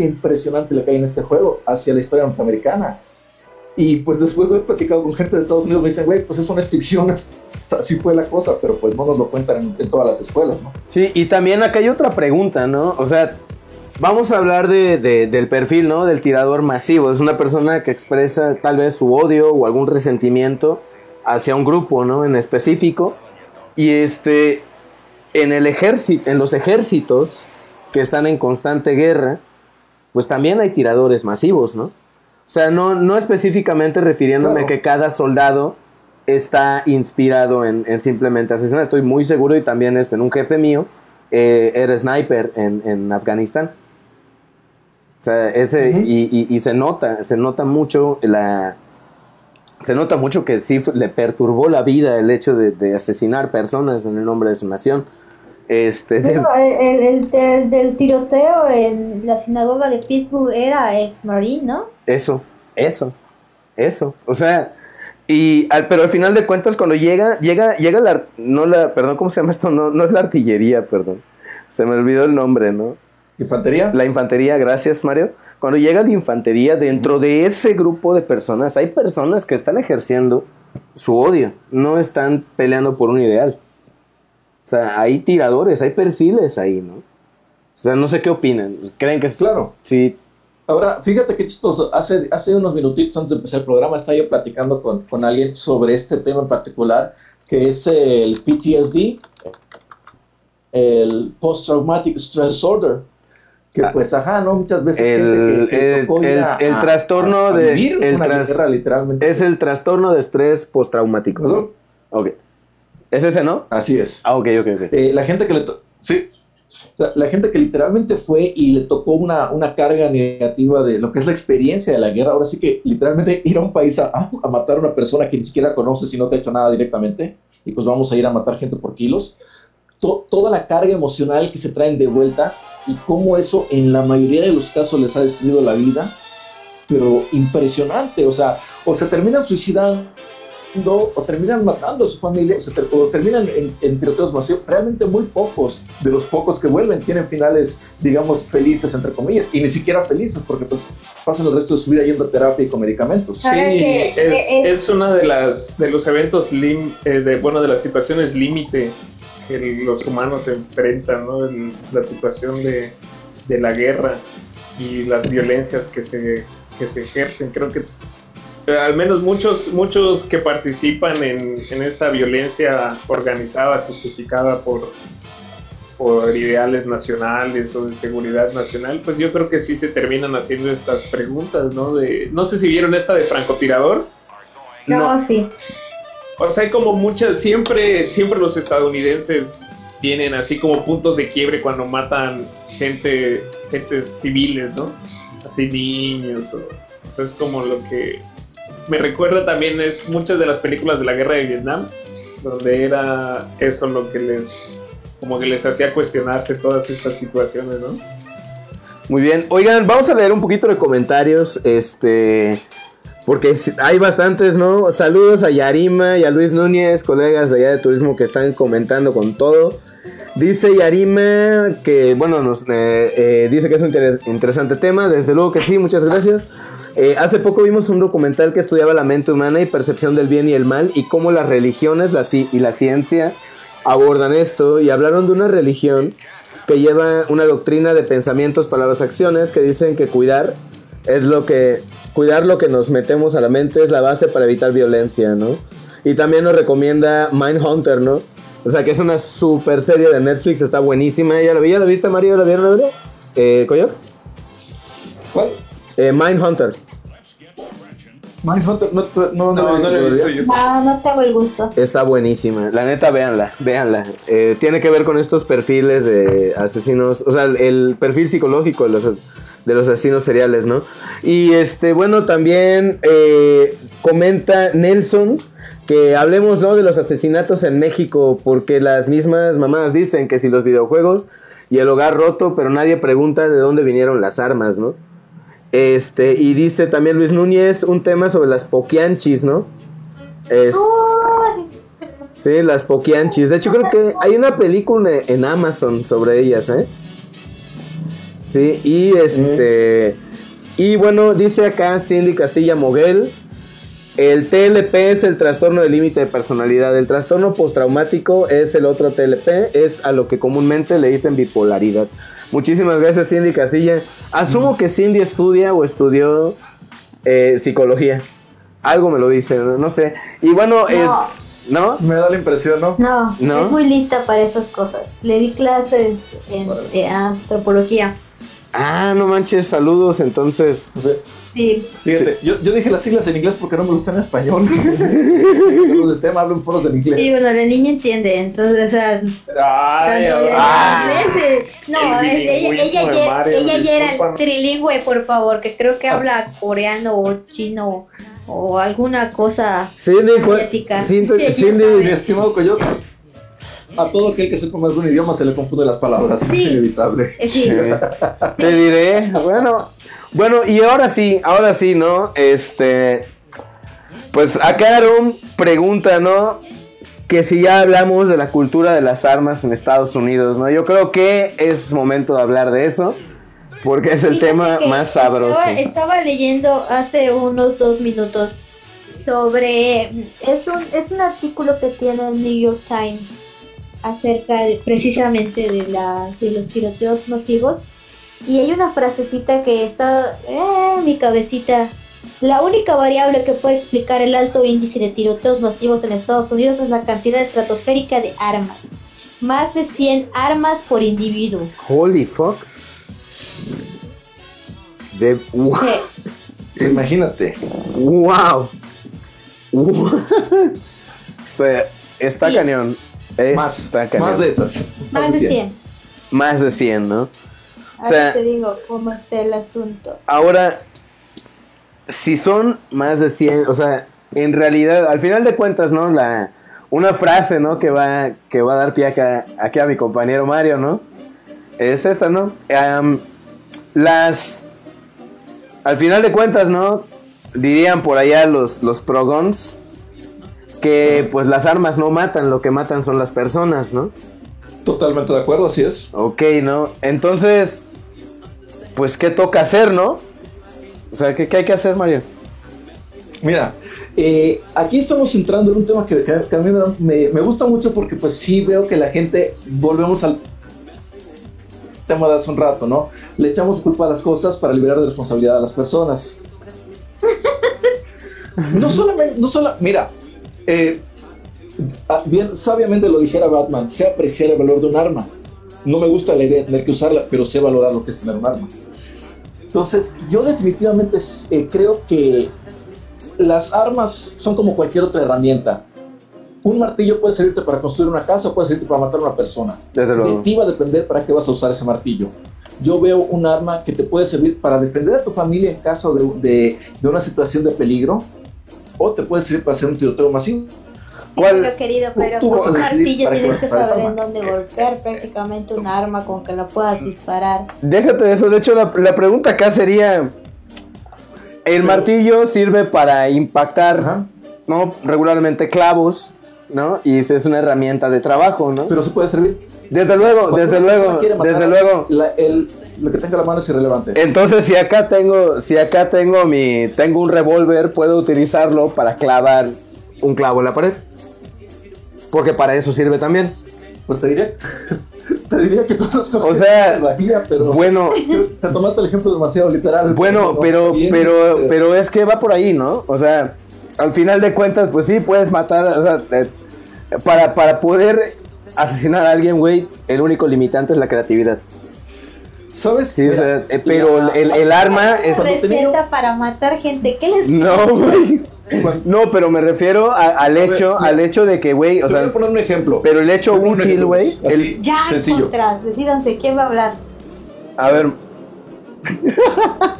impresionante la que hay en este juego hacia la historia norteamericana. Y pues después de haber platicado con gente de Estados Unidos, me dicen, güey, pues es ficción, así fue la cosa, pero pues no nos lo cuentan en, todas las escuelas, ¿no? Sí, y también acá hay otra pregunta, ¿no? O sea, vamos a hablar de, del perfil, ¿no? Del tirador masivo. Es una persona que expresa tal vez su odio o algún resentimiento hacia un grupo, ¿no? En específico. Y este, en el ejército, en los ejércitos que están en constante guerra, pues también hay tiradores masivos, ¿no? O sea, no, no específicamente refiriéndome que cada soldado está inspirado en, simplemente asesinar. Estoy muy seguro y también este, en un jefe mío eh, era sniper en, en, Afganistán. O sea, ese, y, y, se nota, se nota mucho la... Se nota mucho que sí le perturbó la vida el hecho de, de asesinar personas en el nombre de su nación. Este, el, del tiroteo en la sinagoga de Pittsburgh era ex marine, ¿no? Eso, eso, eso. O sea, y al, pero al final de cuentas cuando llega, llega, llega la, no la, perdón, ¿cómo se llama esto? No, no es la artillería, perdón. Se me olvidó el nombre, ¿no? ¿Infantería? La infantería, gracias Mario. Cuando llega la infantería, dentro de ese grupo de personas, hay personas que están ejerciendo su odio, no están peleando por un ideal. O sea, hay tiradores, hay perfiles ahí, ¿no? O sea, no sé qué opinan. ¿Creen que es claro? Sí. Ahora, fíjate qué chistoso. Hace, hace unos minutitos antes de empezar el programa, estaba yo platicando con, con alguien sobre este tema en particular, que es el PTSD, el Post Traumatic Stress Disorder. Que ah. pues, ajá, ¿no? Muchas veces el, el, trastorno de el guerra, literalmente. es el trastorno de estrés postraumático. ¿no? Ok. ¿Es ese, no? Así es. Ah, ok, ok, ok. Eh, la gente que le... Sí. La, gente que literalmente fue y le tocó una, una carga negativa de lo que es la experiencia de la guerra, ahora sí que literalmente ir a un país a, a matar a una persona que ni siquiera conoces y no te ha hecho nada directamente, y pues vamos a ir a matar gente por kilos, toda la carga emocional que se traen de vuelta y cómo eso en la mayoría de los casos les ha destruido la vida, pero impresionante, o sea, o se terminan suicidando o terminan matando a su familia o, terminan en, tiroteos masivos. Realmente muy pocos de los pocos que vuelven tienen finales, digamos, felices, entre comillas, y ni siquiera felices, porque pues pasan el resto de su vida yendo a terapia y con medicamentos. Sí, es, es una de las de los eventos, lim, eh, de, bueno, de las situaciones límite que los humanos se enfrentan, ¿no? la situación de, de la guerra y las violencias que se, que se ejercen. Creo que al menos muchos, muchos que participan en, esta violencia organizada, justificada por, por ideales nacionales o de seguridad nacional, pues yo creo que sí se terminan haciendo estas preguntas, ¿no? De, no sé si vieron esta de francotirador. No, sí. O sea, hay como muchas, siempre, siempre los estadounidenses tienen así como puntos de quiebre cuando matan gente, gente civiles, ¿no? Así niños, o, es como lo que me recuerda también es muchas de las películas de la guerra de Vietnam, donde era eso lo que les como que les hacía cuestionarse todas estas situaciones, ¿no? Muy bien. Oigan, vamos a leer un poquito de comentarios. Este. Porque hay bastantes, ¿no? Saludos a Yarima y a Luis Núñez, colegas de allá de turismo que están comentando con todo. Dice Yarima que, bueno, nos eh, eh, dice que es un interesante tema. Desde luego que sí, muchas gracias. Eh, hace poco vimos un documental que estudiaba la mente humana y percepción del bien y el mal y cómo las religiones la, y la ciencia abordan esto y hablaron de una religión que lleva una doctrina de pensamientos, palabras, acciones que dicen que cuidar es lo que cuidar lo que nos metemos a la mente es la base para evitar violencia, ¿no? Y también nos recomienda Mindhunter, ¿no? O sea, que es una super serie de Netflix, está buenísima. ¿Ya la vi? ¿Ya viste, Mario? ¿La vieron, la Eh, ¿Coyo? ¿Cuál? Eh, Mindhunter. Mindhunter, no, no, no, no, no, he visto yo. no, no tengo el gusto. Está buenísima. La neta, véanla, véanla. Eh, tiene que ver con estos perfiles de asesinos, o sea, el, perfil psicológico de los, de los asesinos seriales, ¿no? Y este, bueno, también eh, comenta Nelson que hablemos, ¿no? De los asesinatos en México, porque las mismas mamás dicen que si los videojuegos y el hogar roto, pero nadie pregunta de dónde vinieron las armas, ¿no? Este, y dice también Luis Núñez un tema sobre las poquianchis, ¿no? Es, sí, las poquianchis. De hecho, creo que hay una película en Amazon sobre ellas, ¿eh? Sí, y este. Y bueno, dice acá Cindy Castilla Moguel. El TLP es el trastorno de límite de personalidad. El trastorno postraumático es el otro TLP. Es a lo que comúnmente le dicen bipolaridad. Muchísimas gracias, Cindy Castilla. Asumo que Cindy estudia o estudió eh, psicología. Algo me lo dice, no, sé. Y bueno, no. Es, ¿no? Me da la impresión, ¿no? ¿no? es muy lista para esas cosas. Le di clases en, de antropología. Ah, no manches, saludos entonces. Sí. Fíjate, Yo, yo, dije las siglas en inglés porque no me gustan en español. el tema hablo en foros en inglés. Sí, bueno, la niña entiende, entonces, o sea. Ay, tanto ah, inglés, no, es, ella, ella, ella ya era trilingüe, por favor, que creo que habla coreano o chino o alguna cosa Cindy, asiática. Cindy, Cindy, mi estimado Coyote a todo aquel que sepa más de un idioma se le confunde las palabras. Es inevitable. Sí. Te diré. Bueno, bueno, y ahora sí, ahora sí, ¿no? Este. Pues acá Aaron pregunta, ¿no? Que si ya hablamos de la cultura de las armas en Estados Unidos, ¿no? Yo creo que es momento de hablar de eso. Porque es el tema más sabroso. Estaba, estaba, leyendo hace unos dos minutos sobre. Es un, es un artículo que tiene el New York Times acerca precisamente de, la, de los tiroteos masivos. Y hay una frasecita que está en mi cabecita. La única variable que puede explicar el alto índice de tiroteos masivos en Estados Unidos es la cantidad estratosférica de armas. Más de 100 armas por individuo. Holy fuck. De... Imagínate. Wow. está, cañón más, más de esas. Más de 100. Más de 100, ¿no? o sea, te digo cómo está el asunto. Ahora, si son más de 100, o sea, en realidad, al final de cuentas, ¿no? La, una frase, ¿no? Que va, que va a dar pie acá, aquí a mi compañero Mario, ¿no? Es esta, ¿no? las... Al final de cuentas, ¿no? Dirían por allá los, los progons que pues las armas no matan, lo que matan son las personas, ¿no? Totalmente de acuerdo, así es. Ok, ¿no? Entonces, pues, ¿qué toca hacer, no? O sea, ¿qué, hay que hacer, Mario? Mira, eh, aquí estamos entrando en un tema que, a mí me, me, gusta mucho porque pues sí veo que la gente, volvemos al tema de hace un rato, ¿no? Le echamos culpa a las cosas para liberar de responsabilidad a las personas. no solamente, no solo, mira, eh, ah, bien sabiamente lo dijera Batman, sé apreciar el valor de un arma. No me gusta la idea de tener que usarla, pero sé valorar lo que es tener un arma. Entonces, yo definitivamente eh, creo que las armas son como cualquier otra herramienta. Un martillo puede servirte para construir una casa, puede servirte para matar a una persona. Desde luego. De ti va a depender para qué vas a usar ese martillo. Yo veo un arma que te puede servir para defender a tu familia en caso de, de, de una situación de peligro, o te puede servir para hacer un tiroteo masivo. ¿Cuál? querido, pero con un martillo tienes que saber en dónde golpear prácticamente un arma con que la puedas disparar. Déjate de eso, de hecho la, la pregunta acá sería, el martillo sirve para impactar, ¿no? Regularmente clavos, ¿no? Y es una herramienta de trabajo, ¿no? Pero se puede servir. Desde luego, desde luego, desde luego. el, lo que tenga la mano es irrelevante. Entonces, si acá tengo, si acá tengo mi, tengo un revólver, puedo utilizarlo para clavar un clavo en la pared. Porque para eso sirve también. Pues te diré. te diría que todos los O sea, pero bueno, te tomaste el ejemplo demasiado literal. Bueno, pero, pero, pero es que va por ahí, ¿no? O sea, al final de cuentas, pues sí, puedes matar, o sea, eh, para, para poder asesinar a alguien, güey, el único limitante es la creatividad. ¿Sabes? Sí, o sea, eh, pero el, el, arma es... receta para matar gente, ¿qué les No, güey. No, pero me refiero al hecho, al hecho de que, güey, o sea, voy a poner un ejemplo. Pero el hecho útil, güey, el ya sencillo. contras, decídanse quién va a hablar. A ver.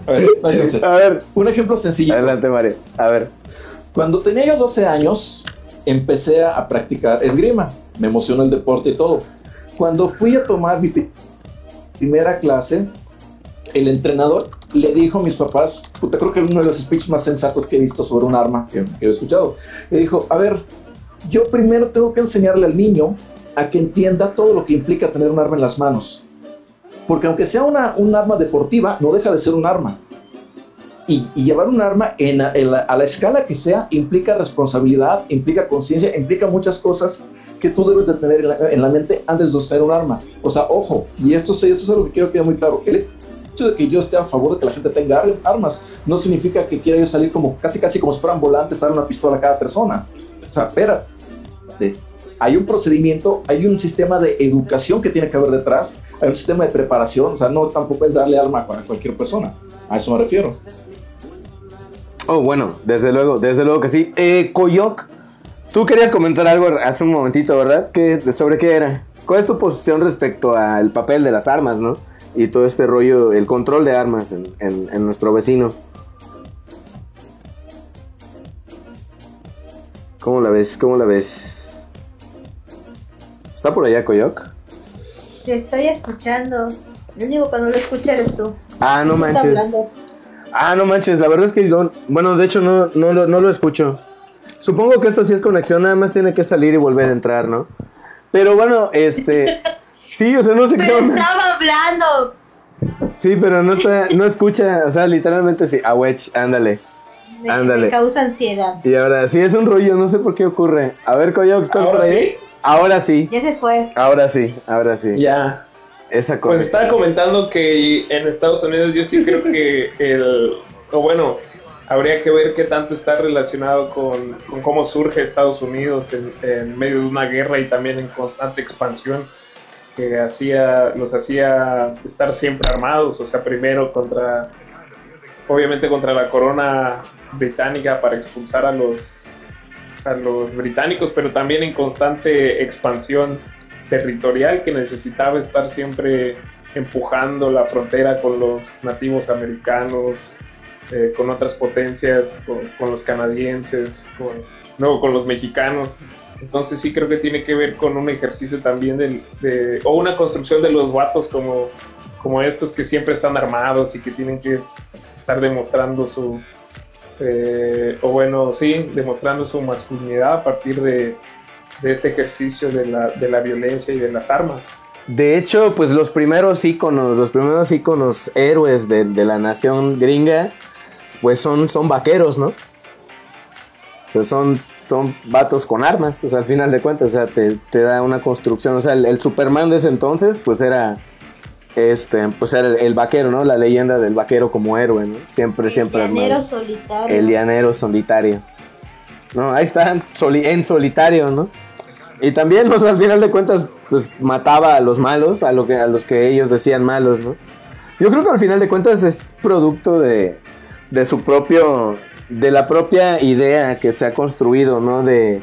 a ver, a ver, un ejemplo sencillo. Adelante, María. A ver. Cuando tenía yo 12 años, empecé a practicar esgrima. Me emocionó el deporte y todo. Cuando fui a tomar mi primera clase, el entrenador le dijo a mis papás, puta, creo que es uno de los speeches más sensatos que he visto sobre un arma que, he escuchado. Le dijo, a ver, yo primero tengo que enseñarle al niño a que entienda todo lo que implica tener un arma en las manos. Porque aunque sea una, un arma deportiva, no deja de ser un arma. Y, llevar un arma en, a la escala que sea implica responsabilidad, implica conciencia, implica muchas cosas que tú debes de tener en la, mente antes de tener un arma. O sea, ojo, y esto, esto es algo que quiero que quede muy claro. El hecho de que yo esté a favor de que la gente tenga armas no significa que quiera yo salir como casi casi como si fueran volantes, dar una pistola a cada persona. O sea, espera, hay un procedimiento, hay un sistema de educación que tiene que haber detrás, hay un sistema de preparación, o sea, no tampoco es darle arma a cualquier persona, a eso me refiero. Oh, bueno, desde luego, desde luego que sí. Eh, Koyok, Tú querías comentar algo hace un momentito, ¿verdad? ¿Qué, ¿Sobre qué era? ¿Cuál es tu posición respecto al papel de las armas, no? Y todo este rollo, el control de armas en, nuestro vecino. ¿Cómo la ves? ¿Cómo la ves? ¿Está por allá, Coyoc? Te estoy escuchando. Yo digo cuando lo escuches tú. Ah, no manches. Ah, no manches. La verdad es que, bueno, de hecho no, no, no lo escucho. Supongo que esto sí es conexión, nada más tiene que salir y volver a entrar, ¿no? Pero bueno, este. Sí, o sea, no sé qué. Pero estaba hablando. Sí, pero no está, no escucha, o sea, literalmente sí. A Wedge, ándale. ándale. Me causa ansiedad. Y ahora sí es un rollo, no sé por qué ocurre. A ver, Coyoc, ¿estás por ahí? Sí? Ahora sí. Ya se fue. Ahora sí, ahora sí. Ya. Esa cosa. Pues estaba comentando que en Estados Unidos yo sí creo que el. O bueno, habría que ver qué tanto está relacionado con, cómo surge Estados Unidos en, medio de una guerra y también en constante expansión que hacía los hacía estar siempre armados, o sea, primero contra obviamente contra la corona británica para expulsar a los a los británicos, pero también en constante expansión territorial que necesitaba estar siempre empujando la frontera con los nativos americanos, eh, con otras potencias, con, los canadienses, con, luego con los mexicanos. Entonces sí creo que tiene que ver con un ejercicio también de, o una construcción de los vatos como, como estos que siempre están armados y que tienen que estar demostrando su, eh, o bueno, sí, demostrando su masculinidad a partir de, este ejercicio de la, de la violencia y de las armas. De hecho, pues los primeros íconos, los primeros íconos héroes de, de la nación gringa, pues son, son vaqueros, ¿no? O sea, son, son vatos con armas, o sea, al final de cuentas, o sea, te, da una construcción, o sea, el, Superman de ese entonces, pues era, este, pues era el, vaquero, ¿no? La leyenda del vaquero como héroe, ¿no? Siempre, siempre. El llanero solitario. El llanero solitario. No, ahí está, en solitario, ¿no? Y también, o sea, al final de cuentas, pues mataba a los malos, a, lo que, a los que ellos decían malos, ¿no? Yo creo que al final de cuentas es producto de, de su propio, de la propia idea que se ha construido, ¿no? De,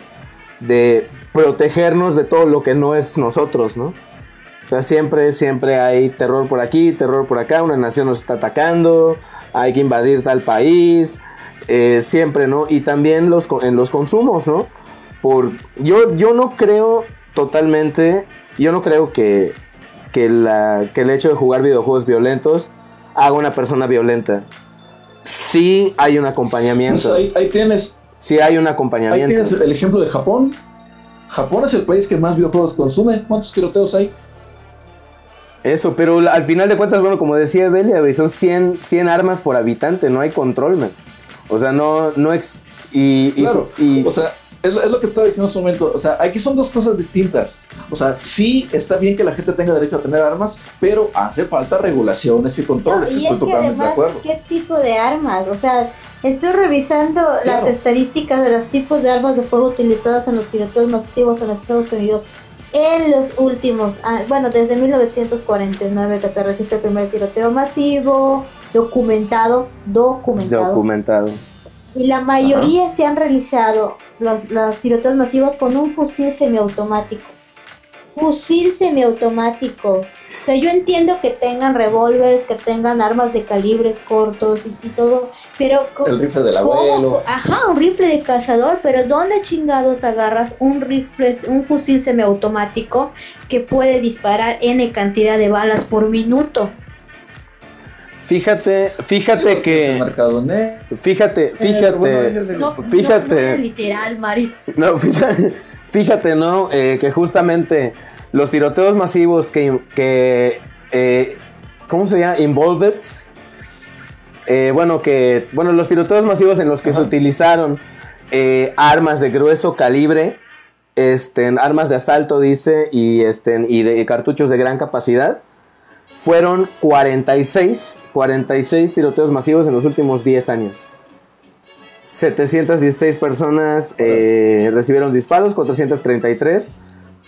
de protegernos de todo lo que no es nosotros, ¿no? O sea, siempre, siempre hay terror por aquí, terror por acá, una nación nos está atacando, hay que invadir tal país, eh, siempre, ¿no? Y también los, en los consumos, ¿no? por yo yo no creo totalmente, yo no creo que que, la, que el hecho de jugar videojuegos violentos haga una persona violenta. Sí hay un acompañamiento. Pues ahí, tienes. Sí hay un acompañamiento. Ahí tienes el ejemplo de Japón. Japón es el país que más videojuegos consume. ¿Cuántos tiroteos hay? Eso, pero al final de cuentas, bueno, como decía Belia, son 100, 100 armas por habitante, no hay control, man. O sea, no, no ex y, claro, y, o sea, es, lo que estaba diciendo en su momento. O sea, aquí son dos cosas distintas. O sea, sí está bien que la gente tenga derecho a tener armas, pero hace falta regulaciones y controles. y es que además, ¿qué tipo de armas? O sea, estoy revisando las estadísticas de los tipos de armas de fuego utilizadas en los tiroteos masivos en Estados Unidos en los últimos, bueno, desde 1949 que se registra el primer tiroteo masivo, documentado, documentado. Documentado. Y la mayoría se han realizado los, los tiroteos masivos con un fusil semiautomático. Fusil semiautomático. O sea, yo entiendo que tengan revólveres, que tengan armas de calibres cortos y, todo, pero... El rifle del abuelo. Ajá, un rifle de cazador, pero ¿dónde chingados agarras un rifle, un fusil semiautomático que puede disparar N cantidad de balas por minuto? Fíjate, fíjate que. Fíjate, fíjate. fíjate. literal, Mari. No, fíjate, ¿no? Eh, que justamente los tiroteos masivos que. que eh, ¿Cómo se llama? Involved. Eh, bueno, que. Bueno, los tiroteos masivos en los que se utilizaron armas de grueso calibre. Este, armas de asalto, dice, y, este, y de cartuchos de gran capacidad fueron 46, 46 tiroteos masivos en los últimos 10 años. 716 personas eh, recibieron disparos, 433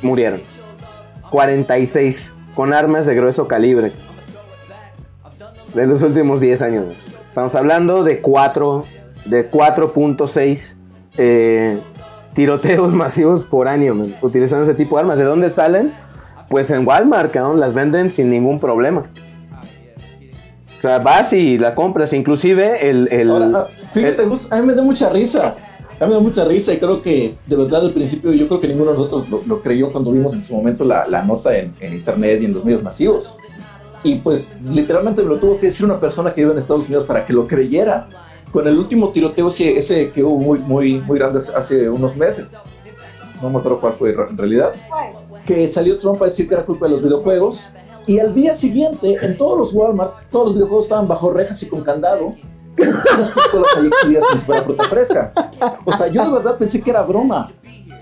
murieron. 46 con armas de grueso calibre. De los últimos 10 años. Estamos hablando de 4, de 4.6 eh, tiroteos masivos por año, utilizando ese tipo de armas. ¿De dónde salen? Pues en Walmart, cabrón, las venden sin ningún problema. O sea, vas y la compras. Inclusive el... el, ah, fíjate, a mí me da mucha risa. A mí me da mucha risa y creo que de verdad al principio yo creo que ninguno de nosotros lo, creyó cuando vimos en su momento la, la nota en, en, internet y en los medios masivos. Y pues literalmente me lo tuvo que decir una persona que vive en Estados Unidos para que lo creyera. Con el último tiroteo ese que hubo muy, muy, muy grande hace unos meses. No me acuerdo cuál fue en realidad que salió Trump a decir que era culpa de los videojuegos. Y al día siguiente, en todos los Walmart, todos los videojuegos estaban bajo rejas y con candado. Las pistolas ahí exhibidas como si fuera fruta fresca. O sea, yo de verdad pensé que era broma.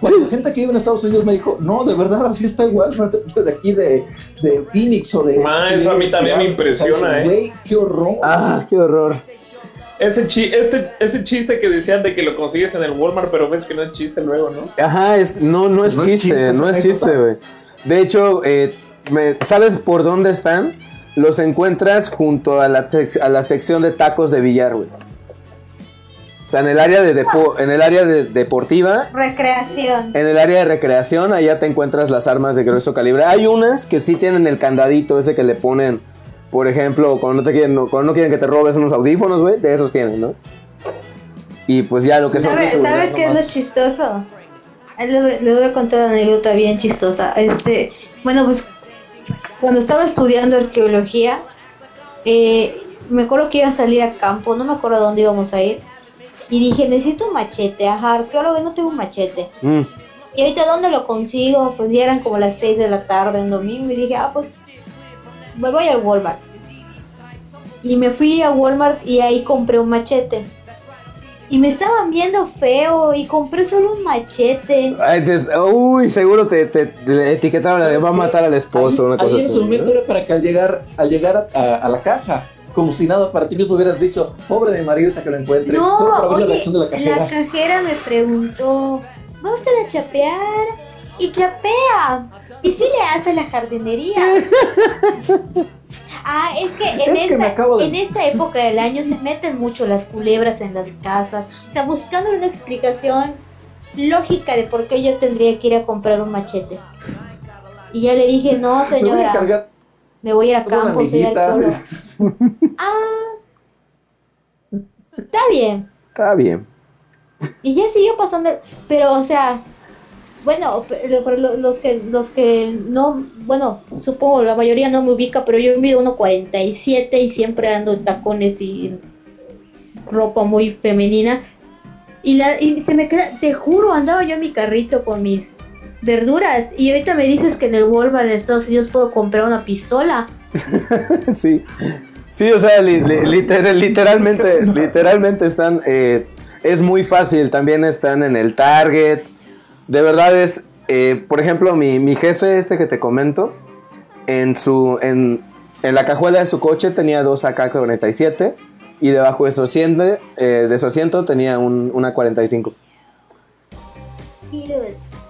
Cuando la gente que vive en Estados Unidos me dijo, no, de verdad, así está igual de aquí de, de Phoenix o de. Ma, eso a mí también me impresiona, ¿eh? qué horror. Ah, qué horror. Ese, este, ese chiste que decían de que lo consigues en el Walmart, pero ves que no es chiste luego, ¿no? Ajá, es, no, no es chiste, no es chiste, güey. De hecho, eh, ¿sabes por dónde están? Los encuentras junto a la, a la sección de tacos de billar, güey. O sea, en el área de en el área de deportiva. Recreación. En el área de recreación, allá te encuentras las armas de grueso calibre. Hay unas que sí tienen el candadito ese que le ponen por ejemplo, cuando no, te quieren, cuando no quieren que te robes unos audífonos, güey, de esos tienen, ¿no? Y pues ya lo que ¿Sabes, son... ¿Sabes qué es lo chistoso? Les, voy a contar una anécdota bien chistosa. Este, bueno, pues cuando estaba estudiando arqueología, eh, me acuerdo que iba a salir a campo, no me acuerdo a dónde íbamos a ir. Y dije, necesito un machete, ajá, arqueólogo, no tengo un machete. Mm. Y ahorita, ¿dónde lo consigo? Pues ya eran como las 6 de la tarde en domingo. Y dije, ah, pues me voy al Walmart. Y me fui a Walmart y ahí compré un machete. Y me estaban viendo feo y compré solo un machete. uy, seguro te, te, etiquetaron, va a matar al esposo, una cosa en su momento era para que al llegar, al llegar a, la caja, como si nada para ti mismo hubieras dicho, pobre de Marieta que lo encuentre. No, oye, la, cajera. me preguntó, ¿vamos a chapear? Y chapea. ¿Y si le hace la jardinería? Ah, es que, en, esta, en esta época del año se meten mucho las culebras en las casas. O sea, buscando una explicación lógica de por qué yo tendría que ir a comprar un machete. Y ya le dije, no, señora. Me voy a ir a campo, soy Ah. Está bien. Está bien. Y ya siguió pasando. Pero, o sea, bueno, los que los que no, bueno, supongo la mayoría no me ubica, pero yo mido 1.47 y siempre ando en tacones y ropa muy femenina. Y, la, y se me queda, te juro, andaba yo en mi carrito con mis verduras y ahorita me dices que en el Walmart de Estados Unidos puedo comprar una pistola. sí, sí, o sea, literalmente, literalmente están, eh, es muy fácil, también están en el Target, de verdad es, eh, por ejemplo, mi, mi, jefe este que te comento, en su, en, en la cajuela de su coche tenía dos AK-47 y debajo de su asiento, eh, de su asiento tenía un, una 45.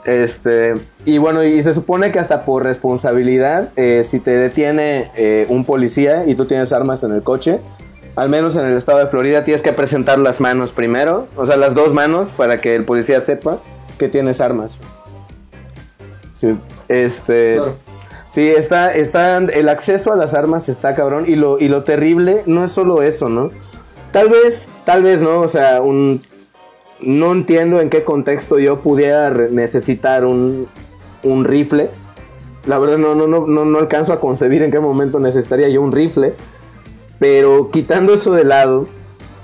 Este, y bueno, y se supone que hasta por responsabilidad, eh, si te detiene eh, un policía y tú tienes armas en el coche, al menos en el estado de Florida tienes que presentar las manos primero, o sea, las dos manos para que el policía sepa que tienes armas. Sí, este, sí, está, está, el acceso a las armas está cabrón y lo, y lo terrible no es solo eso, ¿no? Tal vez, tal vez, ¿no? O sea, un, no entiendo en qué contexto yo pudiera necesitar un, rifle. La verdad no, no, no, no, alcanzo a concebir en qué momento necesitaría yo un rifle. Pero quitando eso de lado,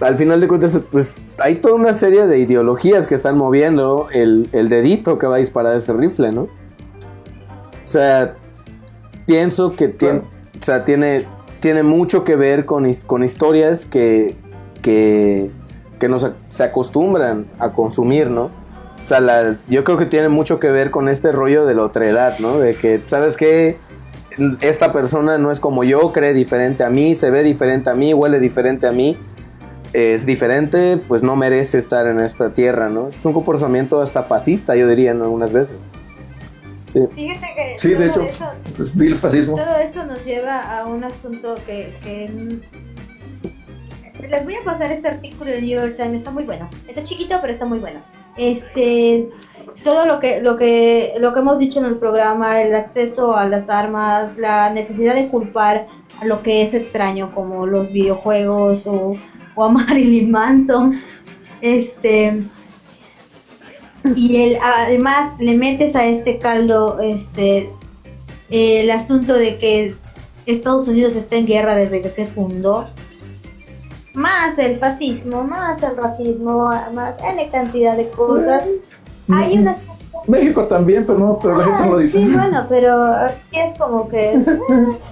al final de cuentas, pues hay toda una serie de ideologías que están moviendo el, dedito que va a disparar ese rifle, ¿no? O sea, pienso que tiene, o sea, tiene, tiene mucho que ver con, con historias que, que que nos se acostumbran a consumir, ¿no? O sea, yo creo que tiene mucho que ver con este rollo de la otredad, ¿no? De que, ¿sabes qué? Esta persona no es como yo, cree diferente a mí, se ve diferente a mí, huele diferente a mí, es diferente, pues no merece estar en esta tierra, ¿no? Es un comportamiento hasta fascista, yo diría, ¿no? Algunas veces. Sí. Fíjate que sí, de hecho, pues, fascismo. Todo esto nos lleva a un asunto que, que les voy a pasar este artículo del New York Times, está muy bueno. Está chiquito, pero está muy bueno. Este, todo lo que, lo que, lo que hemos dicho en el programa, el acceso a las armas, la necesidad de culpar a lo que es extraño, como los videojuegos o, o a Marilyn Manson. Este, y el, además le metes a este caldo este el asunto de que Estados Unidos está en guerra desde que se fundó más el fascismo, más el racismo, más N cantidad de cosas. Hay unas... México también, pero no, pero la gente no lo dice. Sí, bueno, pero aquí es como que...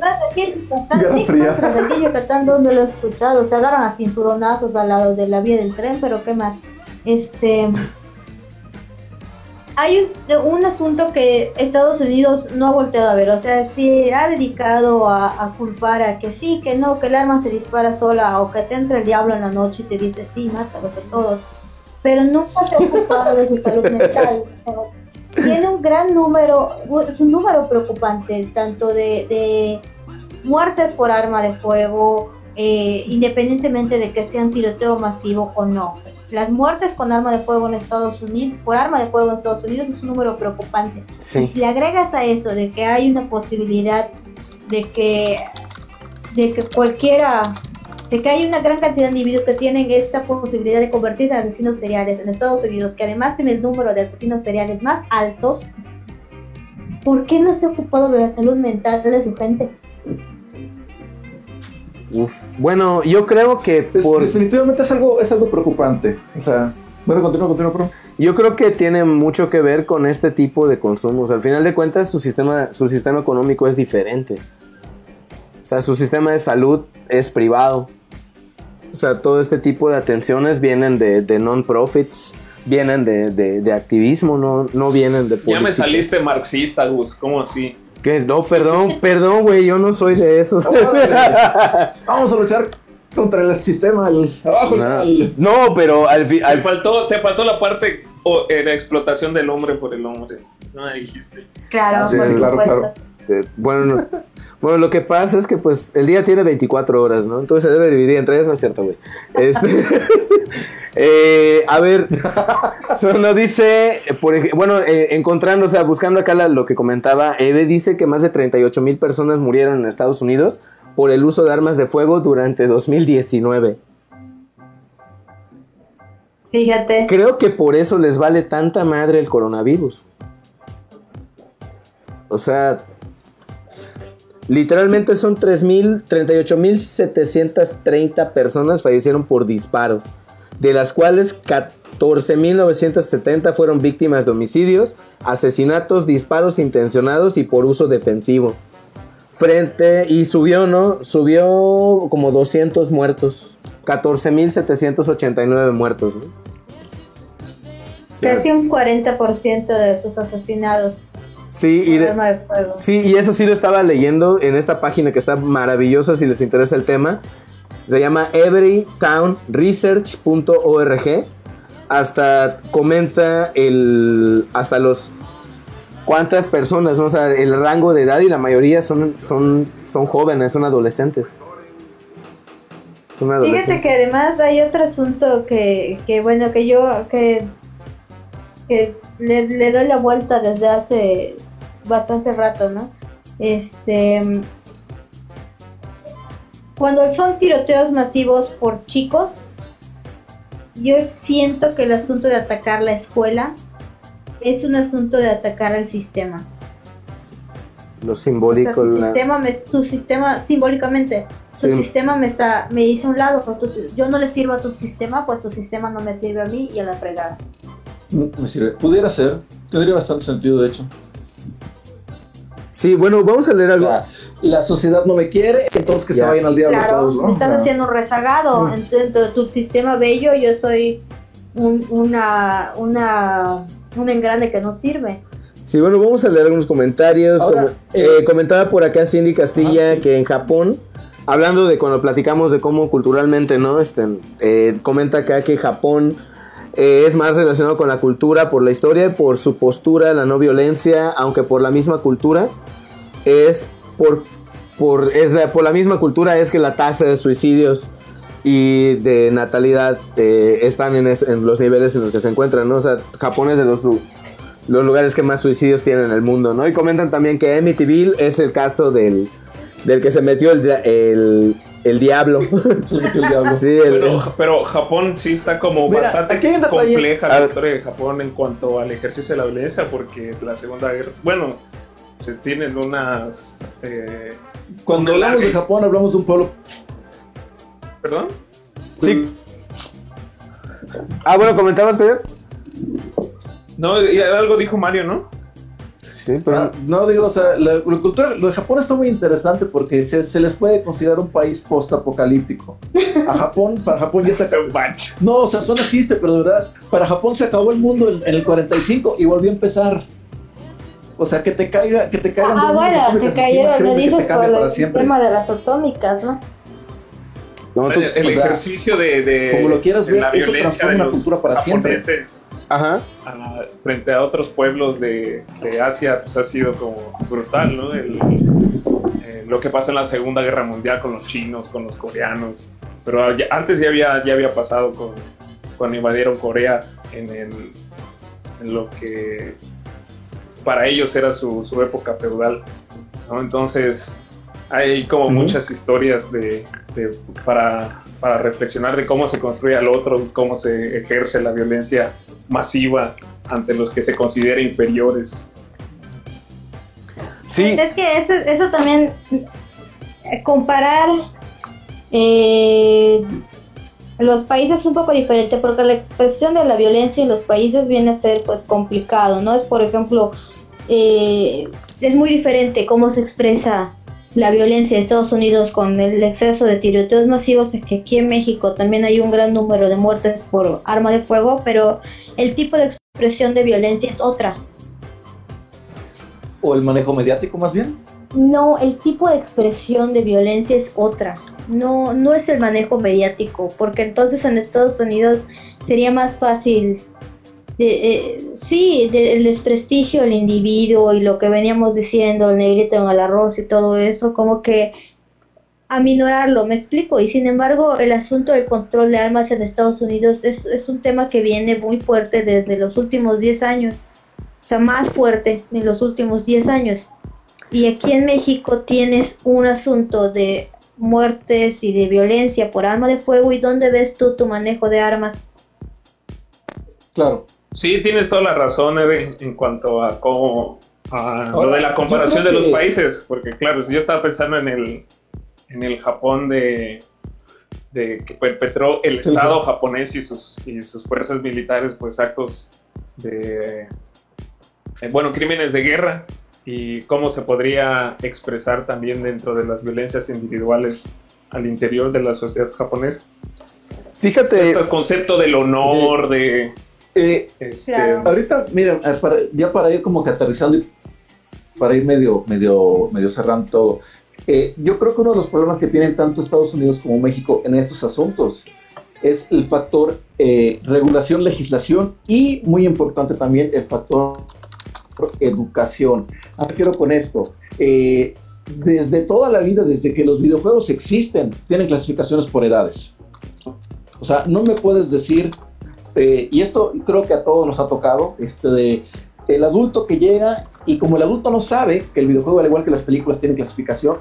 Además, aquí en Yucatán, sí, aquí Yucatán, donde lo he escuchado, se agarran a cinturonazos al lado de la vía del tren, pero qué más. Este hay un, asunto que Estados Unidos no ha volteado a ver, o sea, si ha dedicado a, culpar a que sí, que no, que el arma se dispara sola o que te entra el diablo en la noche y te dice sí, mátalos a todos, pero nunca se ha ocupado de su salud mental. tiene un gran número, es un número preocupante, tanto de, muertes por arma de fuego, eh, independientemente de que sea un tiroteo masivo o no las muertes con arma de fuego en Estados Unidos, por arma de fuego en Estados Unidos es un número preocupante. Y si le agregas a eso de que hay una posibilidad de que, de que cualquiera, de que hay una gran cantidad de individuos que tienen esta posibilidad de convertirse en asesinos seriales en Estados Unidos, que además tiene el número de asesinos seriales más altos, ¿por qué no se ha ocupado de la salud mental de su gente? Bueno, yo creo que definitivamente es algo, es algo preocupante. O sea, bueno, continúa, continúa, pro. Yo creo que tiene mucho que ver con este tipo de consumos. Al final de cuentas, su sistema, su sistema económico es diferente. O sea, su sistema de salud es privado. O sea, todo este tipo de atenciones vienen de, de non-profits, vienen de, de, activismo, no, no vienen de Ya me saliste marxista, Gus, ¿cómo así? Que no, perdón, perdón, güey, yo no soy de esos. Vamos a luchar contra el sistema, el abajo no. pero al final. Te faltó, te faltó la parte o eh, la explotación del hombre por el hombre. No me dijiste. Claro, claro, claro. Bueno, bueno, lo que pasa es que pues el día tiene 24 horas, ¿no? Entonces se debe dividir entre ellas, no es cierto, güey. Este, eh, a ver, no dice, por bueno, eh, encontrando, o sea, buscando acá lo que comentaba, Eve dice que más de 38 mil personas murieron en Estados Unidos por el uso de armas de fuego durante 2019. Fíjate. Creo que por eso les vale tanta madre el coronavirus. O sea, literalmente son 3.000, 38.730 personas fallecieron por disparos, de las cuales 14.970 fueron víctimas de homicidios, asesinatos, disparos intencionados y por uso defensivo. Frente y subió, ¿no? Subió como 200 muertos. 14.789 muertos. Casi un 40% de sus asesinados. Sí y, sí, y eso sí lo estaba leyendo en esta página que está maravillosa si les interesa el tema. Se llama everytownresearch.org. Hasta comenta el hasta los cuántas personas, o sea, el rango de edad y la mayoría son son son jóvenes, son adolescentes. Fíjate que además hay otro asunto que, que bueno, que yo que, que le, le, doy la vuelta desde hace bastante rato, ¿no? Este cuando son tiroteos masivos por chicos, yo siento que el asunto de atacar la escuela es un asunto de atacar al sistema. Lo simbólico. tu, sistema me, tu sistema, simbólicamente, tu sistema me está me dice a un lado, yo no le sirvo a tu sistema, pues tu sistema no me sirve a mí y a la fregada. Me sirve. Pudiera ser, tendría bastante sentido de hecho. Sí, bueno, vamos a leer algo. La, sociedad no me quiere, entonces que se vayan al diablo claro, todos, ¿no? Me estás haciendo rezagado. Entonces, tu sistema bello, yo soy un, una, una, un engrane que no sirve. Sí, bueno, vamos a leer algunos comentarios. Eh, eh, comentaba por acá Cindy Castilla que en Japón, hablando de cuando platicamos de cómo culturalmente, ¿no? Este, eh, comenta acá que Japón es más relacionado con la cultura por la historia, por su postura, la no violencia, aunque por la misma cultura, es por, por, es por la misma cultura es que la tasa de suicidios y de natalidad están en, los niveles en los que se encuentran, ¿no? O sea, Japón es de los los lugares que más suicidios tienen en el mundo, ¿no? Y comentan también que Amityville es el caso del, del que se metió el, el diablo. sí, pero, Japón sí está como bastante compleja la historia de Japón en cuanto al ejercicio de la violencia, porque la Segunda Guerra, bueno, se tienen unas... Eh, Cuando hablamos de Japón hablamos de un pueblo... ¿Perdón? Sí. Ah, bueno, comentabas, Javier. No, algo dijo Mario, ¿no? Sí, pero ah, no digo, o sea, la, cultura, lo de Japón está muy interesante porque se, les puede considerar un país post-apocalíptico. A Japón, para Japón ya se acabó. no, o sea, suena chiste, pero de verdad, para Japón se acabó el mundo en, el 45 y volvió a empezar. O sea, que te caiga, que te caigan. Ah, bueno, te cayeron, lo dices por el tema de las atómicas, ¿no? No, el, ejercicio de, de, como lo quieras ver, eso transforma una cultura para siempre. Ajá. frente a otros pueblos de, Asia, pues ha sido como brutal, ¿no? Eh, lo que pasa en la Segunda Guerra Mundial con los chinos, con los coreanos. Pero antes ya había, ya había pasado con, cuando invadieron Corea en, en lo que para ellos era su, su época feudal. ¿no? Entonces, hay como muchas historias de, para, para, reflexionar de cómo se construye al otro, cómo se ejerce la violencia masiva ante los que se considera inferiores. Sí. Es que eso, eso también, comparar eh, los países es un poco diferente porque la expresión de la violencia en los países viene a ser pues complicado, ¿no? Es por ejemplo, eh, es muy diferente cómo se expresa la violencia de Estados Unidos con el exceso de tiroteos masivos es que aquí en México también hay un gran número de muertes por arma de fuego, pero el tipo de expresión de violencia es otra. ¿O el manejo mediático más bien? No, el tipo de expresión de violencia es otra. No, no es el manejo mediático, porque entonces en Estados Unidos sería más fácil eh, sí, del desprestigio del individuo y lo que veníamos diciendo, el negrito en el arroz y todo eso, como que aminorarlo, me explico. Y sin embargo, el asunto del control de armas en Estados Unidos es, es un tema que viene muy fuerte desde los últimos 10 años, o sea, más fuerte en los últimos 10 años. Y aquí en México tienes un asunto de muertes y de violencia por arma de fuego y dónde ves tú tu manejo de armas Claro. Sí, tienes toda la razón, Eve, en cuanto a cómo a lo de la comparación de los países, porque claro, si yo estaba pensando en el en el Japón de, de que perpetró el Estado japonés y sus y sus fuerzas militares pues actos de eh, bueno, crímenes de guerra y cómo se podría expresar también dentro de las violencias individuales al interior de la sociedad japonesa. Fíjate. Este concepto del honor, de. Eh, este, Ahorita, miren, eh, ya para ir como que aterrizando y para ir medio, medio, medio cerrando todo. Eh, yo creo que uno de los problemas que tienen tanto Estados Unidos como México en estos asuntos es el factor regulación, legislación y, muy importante también, el factor educación. ¿A qué quiero con esto? desde toda la vida, desde que los videojuegos existen, tienen clasificaciones por edades. O sea, no me puedes decir, eh, y esto creo que a todos nos ha tocado, este de el adulto que llega y como el adulto no sabe que el videojuego, al igual que las películas, tiene clasificación,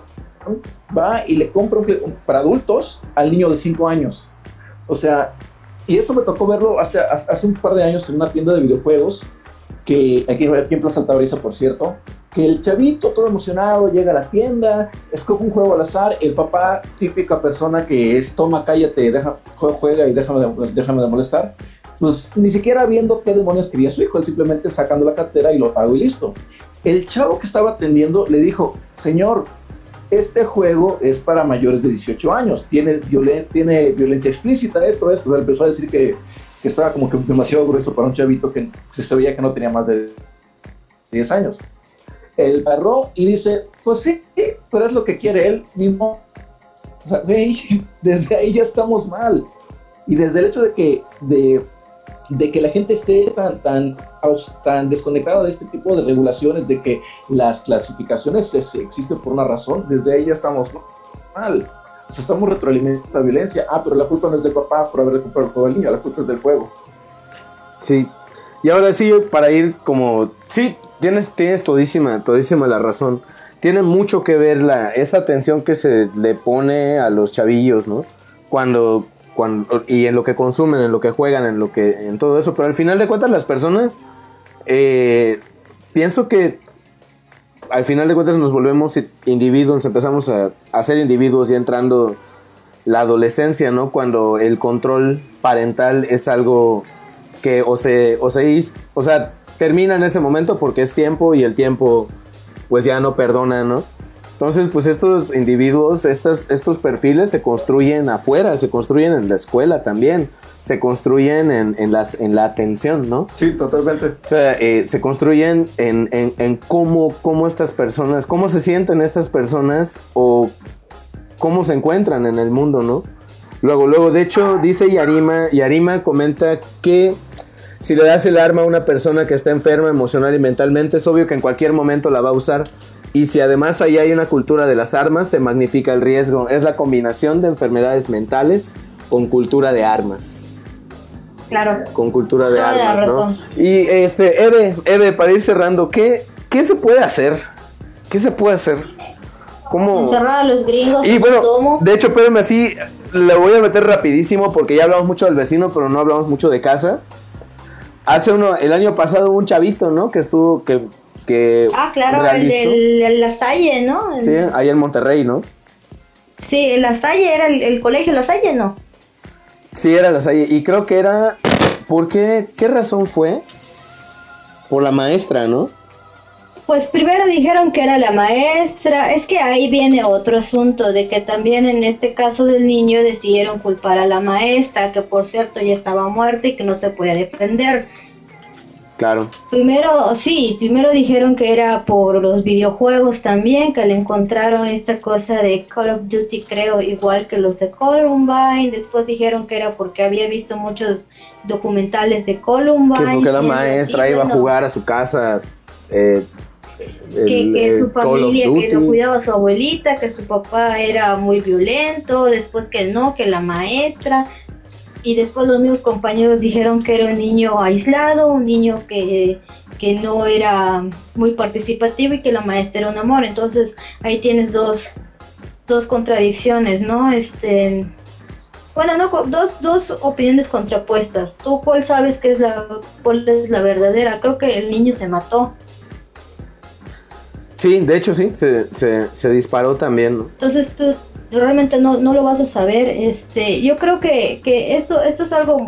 va y le compra un, para adultos al niño de 5 años. O sea, y esto me tocó verlo hace, hace un par de años en una tienda de videojuegos, que aquí, aquí en Plaza Altabrisa, por cierto, que el chavito todo emocionado llega a la tienda, escoge un juego al azar, el papá, típica persona que es toma, cállate, deja, juega y déjame de, déjame de molestar, pues ni siquiera viendo qué demonios quería su hijo, él simplemente sacando la cartera y lo pago y listo. El chavo que estaba atendiendo le dijo, señor, este juego es para mayores de 18 años, tiene, tiene violencia explícita, esto, esto, él empezó a decir que, que estaba como que demasiado grueso para un chavito que se sabía que no tenía más de 10 años el perro y dice, pues sí, pero es lo que quiere él mismo. O sea, desde ahí ya estamos mal. Y desde el hecho de que, de, que la gente esté tan, tan, tan desconectada de este tipo de regulaciones, de que las clasificaciones existen por una razón, desde ahí ya estamos mal. O sea, estamos retroalimentando la violencia. Ah, pero la culpa no es del papá por haber comprado el juego niño, la culpa es del juego. Sí. Y ahora sí, para ir como... Sí, tienes, tienes todísima, todísima la razón. Tiene mucho que ver la, esa atención que se le pone a los chavillos, ¿no? Cuando, y en lo que consumen, en lo que juegan, en lo que, en todo eso. Pero al final de cuentas las personas, eh, pienso que al final de cuentas nos volvemos individuos, empezamos a, a ser individuos y entrando la adolescencia, ¿no? Cuando el control parental es algo que o se, o se, o sea, termina en ese momento porque es tiempo y el tiempo pues ya no perdona, ¿no? Entonces, pues estos individuos, estas, estos perfiles se construyen afuera, se construyen en la escuela también, se construyen en, en, las, en la atención, ¿no? Sí, totalmente. O sea, eh, se construyen en, en, en cómo, cómo estas personas, cómo se sienten estas personas o cómo se encuentran en el mundo, ¿no? Luego, luego, de hecho, dice Yarima, Yarima comenta que si le das el arma a una persona que está enferma emocional y mentalmente, es obvio que en cualquier momento la va a usar. Y si además ahí hay una cultura de las armas, se magnifica el riesgo. Es la combinación de enfermedades mentales con cultura de armas. Claro. Con cultura de armas, ¿no? Y este, Eve, Eve, para ir cerrando, ¿qué, ¿qué se puede hacer? ¿Qué se puede hacer? ¿Cómo? Encerrar a los gringos. Y bueno, de hecho, espérenme así, le voy a meter rapidísimo porque ya hablamos mucho del vecino, pero no hablamos mucho de casa. Hace uno, el año pasado un chavito, ¿no? Que estuvo, que, que Ah, claro, el de La Salle, ¿no? Sí, ahí en Monterrey, ¿no? Sí, La Salle era el, colegio La Salle, ¿no? Sí, era La Salle. Y creo que era, ¿por qué? ¿Qué razón fue? Por la maestra, ¿no? Pues primero dijeron que era la maestra, es que ahí viene otro asunto de que también en este caso del niño decidieron culpar a la maestra, que por cierto ya estaba muerta y que no se podía defender. Claro. Primero, sí, primero dijeron que era por los videojuegos también, que le encontraron esta cosa de Call of Duty, creo, igual que los de Columbine. Después dijeron que era porque había visto muchos documentales de Columbine. Que porque la maestra iba a jugar a su casa eh, que, su familia, que no cuidaba a su abuelita, que su papá era muy violento, después que no, que la maestra, y después los mismos compañeros dijeron que era un niño aislado, un niño que, que no era muy participativo y que la maestra era un amor, entonces ahí tienes dos, dos contradicciones, ¿no? Este, bueno, no, dos, dos opiniones contrapuestas. ¿Tú cuál sabes que es la, cuál es la verdadera? Creo que el niño se mató. Sí, de hecho sí, se, se, se disparó también. ¿no? Entonces tú realmente no, no lo vas a saber. Este, yo creo que, que esto, esto es algo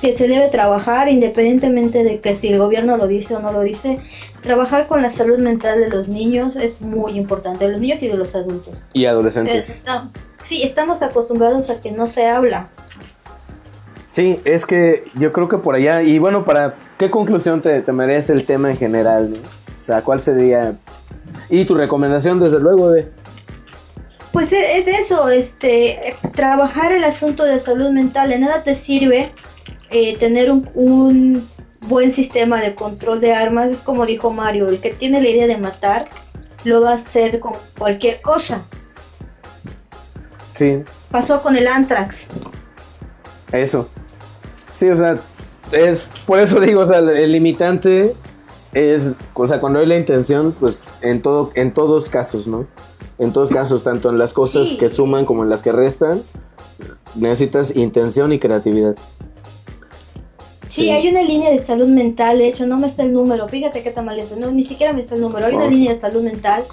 que se debe trabajar independientemente de que si el gobierno lo dice o no lo dice. Trabajar con la salud mental de los niños es muy importante, de los niños y de los adultos. Y adolescentes. sí, estamos acostumbrados a que no se habla. Sí, es que yo creo que por allá, y bueno, para qué conclusión te, te merece el tema en general, ¿no? O sea, ¿cuál sería? Y tu recomendación, desde luego, de... Pues e, es eso, este, trabajar el asunto de salud mental, de nada te sirve eh, tener un, un, buen sistema de control de armas. Es como dijo Mario, el que tiene la idea de matar lo va a hacer con cualquier cosa. Sí. Pasó con el Antrax. Eso. Sí, o sea, es por eso digo, o sea, el limitante es, o sea, cuando hay la intención, pues en todo, en todos casos, ¿no? En todos casos, tanto en las cosas Sí. que suman como en las que restan, necesitas intención y creatividad. Sí, Sí. hay una línea de salud mental, de hecho no me sé el número, fíjate qué tan mal eso, no, ni siquiera me sé el número, hay una Oh. línea de salud mental,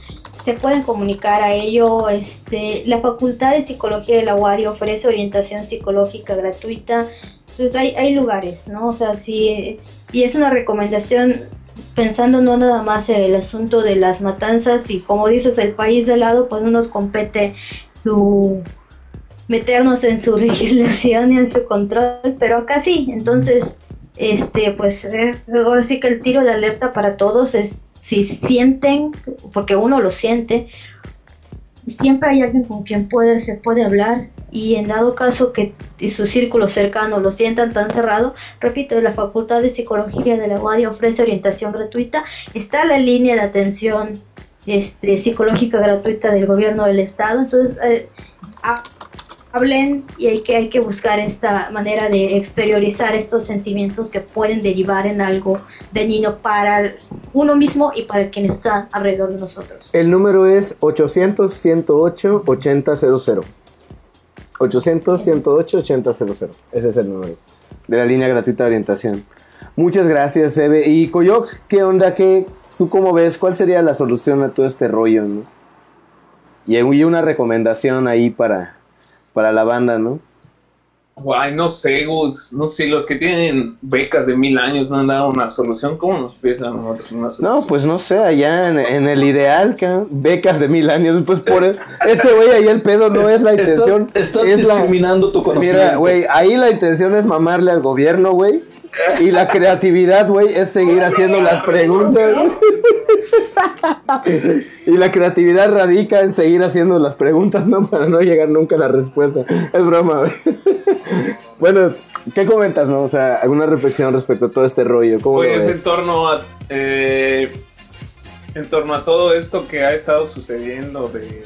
se pueden comunicar a ello, este, la Facultad de Psicología de la UADI ofrece orientación psicológica gratuita, entonces hay, hay lugares, ¿no? O sea, sí, y es una recomendación pensando no nada más en el asunto de las matanzas y como dices, el país de lado, pues no nos compete su meternos en su legislación y en su control, pero acá sí, entonces, este, pues eh, ahora sí que el tiro de alerta para todos es si sienten, porque uno lo siente, siempre hay alguien con quien puede, se puede hablar. Y en dado caso que su círculo cercano lo sientan tan cerrado, repito, la Facultad de Psicología de la UADI ofrece orientación gratuita, está la línea de atención este, psicológica gratuita del gobierno del estado, entonces eh, hablen y hay que, hay que buscar esta manera de exteriorizar estos sentimientos que pueden derivar en algo dañino para uno mismo y para quien está alrededor de nosotros. El número es 800-108-8000. 800-108-8000. Ese es el número de la línea gratuita de orientación. Muchas gracias, Eve. Y Coyoc, ¿qué onda? ¿Qué, ¿Tú cómo ves? ¿Cuál sería la solución a todo este rollo? ¿no? Y y una recomendación ahí para, para la banda, ¿no? Guay, no sé, Gus, no sé, los que tienen becas de mil años no han dado una solución. ¿Cómo nos piensan nosotros una solución? No, pues no sé, allá en, en el ideal, ca- becas de mil años, pues por el- es que güey, ahí el pedo no es la intención, Estás, estás es la, discriminando tu conocimiento. Mira, güey, ahí la intención es mamarle al gobierno, güey. Y la creatividad, güey, es seguir haciendo las preguntas. y la creatividad radica en seguir haciendo las preguntas, ¿no? Para no llegar nunca a la respuesta. Es broma, güey. bueno, ¿qué comentas, no? O sea, alguna reflexión respecto a todo este rollo. ¿Cómo lo Pues en torno a eh, en torno a todo esto que ha estado sucediendo de,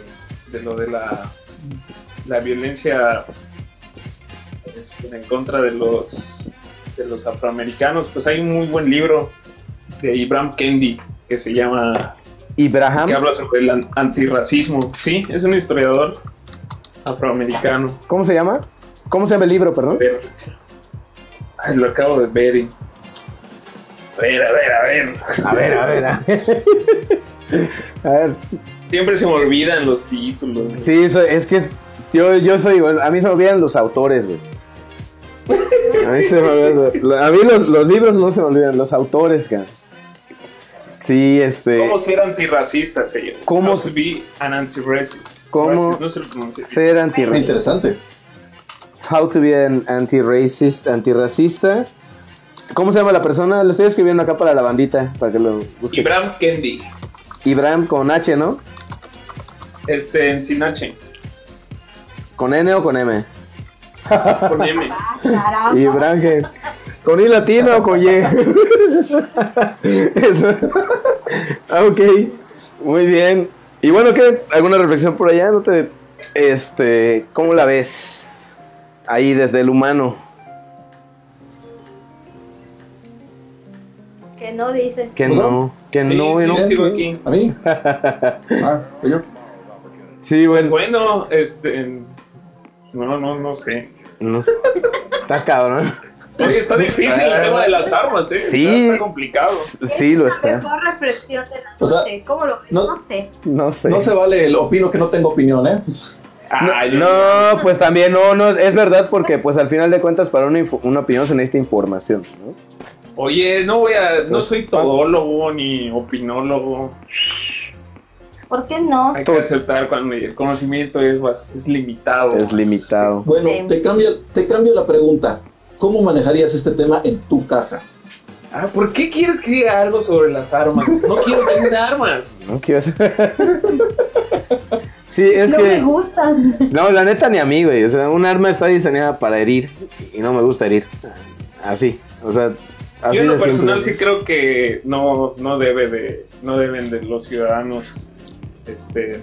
de lo de la, la violencia este, en contra de los de los afroamericanos, pues hay un muy buen libro de Ibram Kendi que se llama Ibrahim, que habla sobre el an- antirracismo. Sí, es un historiador afroamericano. ¿cómo se llama? ¿Cómo se llama el libro, perdón? Ay, lo acabo de ver. y- A ver, a ver, a ver. A ver, a ver, a ver. A ver, Siempre se me olvidan los títulos. Sí, so- es que es- yo, yo soy igual. A mí se me olvidan los autores, güey. A mí, se me olvidan- a mí los, los libros no se me olvidan, los autores, cara. Sí, este. ¿Cómo ser antirracista se llama? ¿Cómo How to be an anti-racist. ¿Cómo Racist, no se lo ser antirracista? interesante. How to be an anti-racist, antirracista. ¿Cómo se llama la persona? Lo estoy escribiendo acá para la bandita, para que lo busquen. Ibram Kendi. Ibram con H, ¿no? Este, en Sinache. ¿Con N o con M? Con M. Ah. Ibram, que- ¿con I latino o con Y? Eso. Ok, muy bien. Y bueno, ¿qué? ¿Alguna reflexión por allá? ¿No te, este, ¿Cómo la ves? Ahí desde el humano. Que no dice. Que ¿Pues no, que Sí, no, sí, no. sigo aquí. ¿A mí? Ah, ¿soy yo? Sí, bueno. Bueno, este. No, no, no sé. Está cabrón. Oye, está difícil el tema de las armas, ¿eh? Sí. Está, complicado. Sí, lo está. La mejor reflexión de la noche. ¿Cómo lo? No, sé. No sé. No se vale el opino que no tengo opinión, ¿eh? no, pues también no, no, es verdad porque pues al final de cuentas para una, una opinión se necesita información, ¿no? Oye, no voy a, no soy todólogo ni opinólogo. ¿Por qué no? Hay que aceptar cuando el conocimiento es, es limitado. Es limitado. Bueno, te cambio, te cambio la pregunta. ¿Cómo manejarías este tema en tu casa? Ah, ¿por qué quieres que diga algo sobre las armas? No quiero tener armas. No quiero. sí, es no que. No me gustan. No, la neta ni a mí, güey. O sea, un arma está diseñada para herir y no me gusta herir. Así. O sea, así Yo en lo de personal simple. sí creo que no, no debe de, no deben de los ciudadanos, este,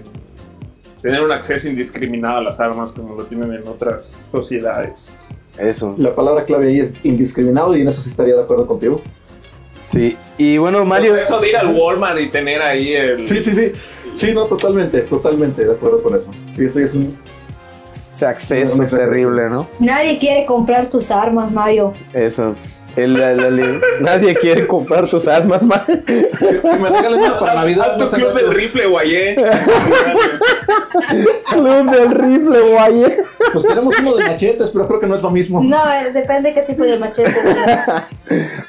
tener un acceso indiscriminado a las armas como lo tienen en otras sociedades. Eso. La palabra clave ahí es indiscriminado y en eso sí estaría de acuerdo contigo. Sí. Y bueno, Mario. Pues eso de ir al Walmart y tener ahí el. Sí, sí, sí. Sí, no, totalmente, totalmente de acuerdo con eso. Sí, eso es un. Ese acceso terrible, ¿no? Nadie quiere comprar tus armas, Mario. Eso. El- el- el- nadie quiere comprar tus armas, man. Que me regalen una para Navidad. Haz tu club del rifle, guayé. Club del rifle, guay. Pues tenemos uno de machetes, pero creo que no es lo mismo. No, eh, depende qué tipo de machete.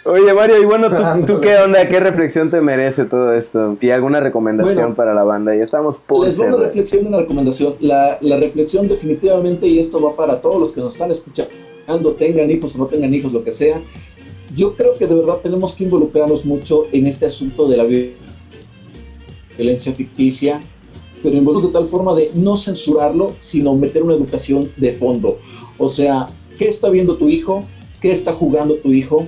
Oye, Mario, y bueno, ¿tú, qué onda? ¿Qué reflexión te merece todo esto? ¿Y alguna recomendación Bueno, para la banda? Ya estamos por Les doy una reflexión y una recomendación. La, la reflexión definitivamente, y esto va para todos los que nos están escuchando, tengan hijos o no tengan hijos, lo que sea, yo creo que de verdad tenemos que involucrarnos mucho en este asunto de la vi- violencia ficticia, pero involucrarnos de tal forma de no censurarlo, sino meter una educación de fondo. O sea, ¿qué está viendo tu hijo? ¿Qué está jugando tu hijo?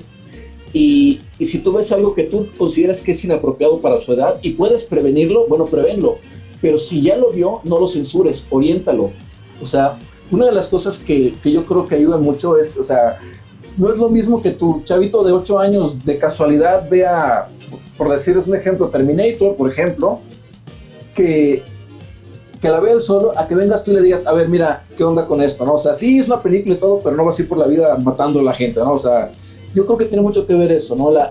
Y, y si tú ves algo que tú consideras que es inapropiado para su edad y puedes prevenirlo, bueno, prevénlo. Pero si ya lo vio, no lo censures, oriéntalo. O sea, una de las cosas que, que yo creo que ayuda mucho es, o sea, no es lo mismo que tu chavito de 8 años de casualidad vea, por decirles un ejemplo, Terminator, por ejemplo, que, que la vea él solo, a que vengas tú y le digas, a ver, mira, ¿qué onda con esto? ¿no? O sea, sí es una película y todo, pero no vas a ir por la vida matando a la gente, ¿no? O sea, yo creo que tiene mucho que ver eso, ¿no? La,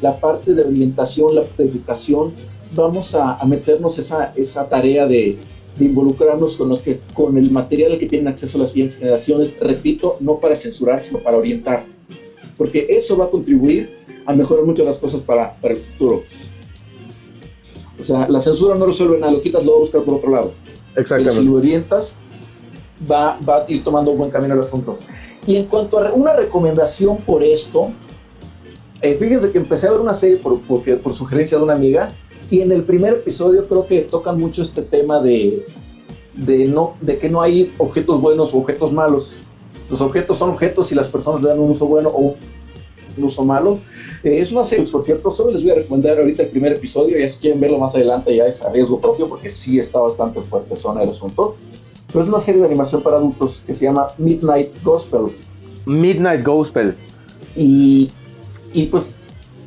la parte de orientación, la parte de educación, vamos a, a meternos esa, esa tarea de, de involucrarnos con, los que, con el material al que tienen acceso las siguientes generaciones, repito, no para censurar, sino para orientar, porque eso va a contribuir a mejorar muchas las cosas para, para el futuro. O sea, la censura no resuelve nada, lo quitas, lo va a buscar por otro lado. Pero si Exactamente. lo orientas, va, va a ir tomando un buen camino el asunto. Y en cuanto a una recomendación por esto, eh, fíjense que empecé a ver una serie por, porque, por sugerencia de una amiga, y en el primer episodio creo que tocan mucho este tema de, de, no, de que no hay objetos buenos o objetos malos. Los objetos son objetos y las personas le dan un uso bueno o un uso malo. Eh, es una serie, por cierto, solo les voy a recomendar ahorita el primer episodio, ya si quieren verlo más adelante ya es a riesgo propio, porque sí está bastante fuerte zona el asunto. Pero es una serie de animación para adultos que se llama Midnight Gospel. Midnight Gospel. Y, y pues,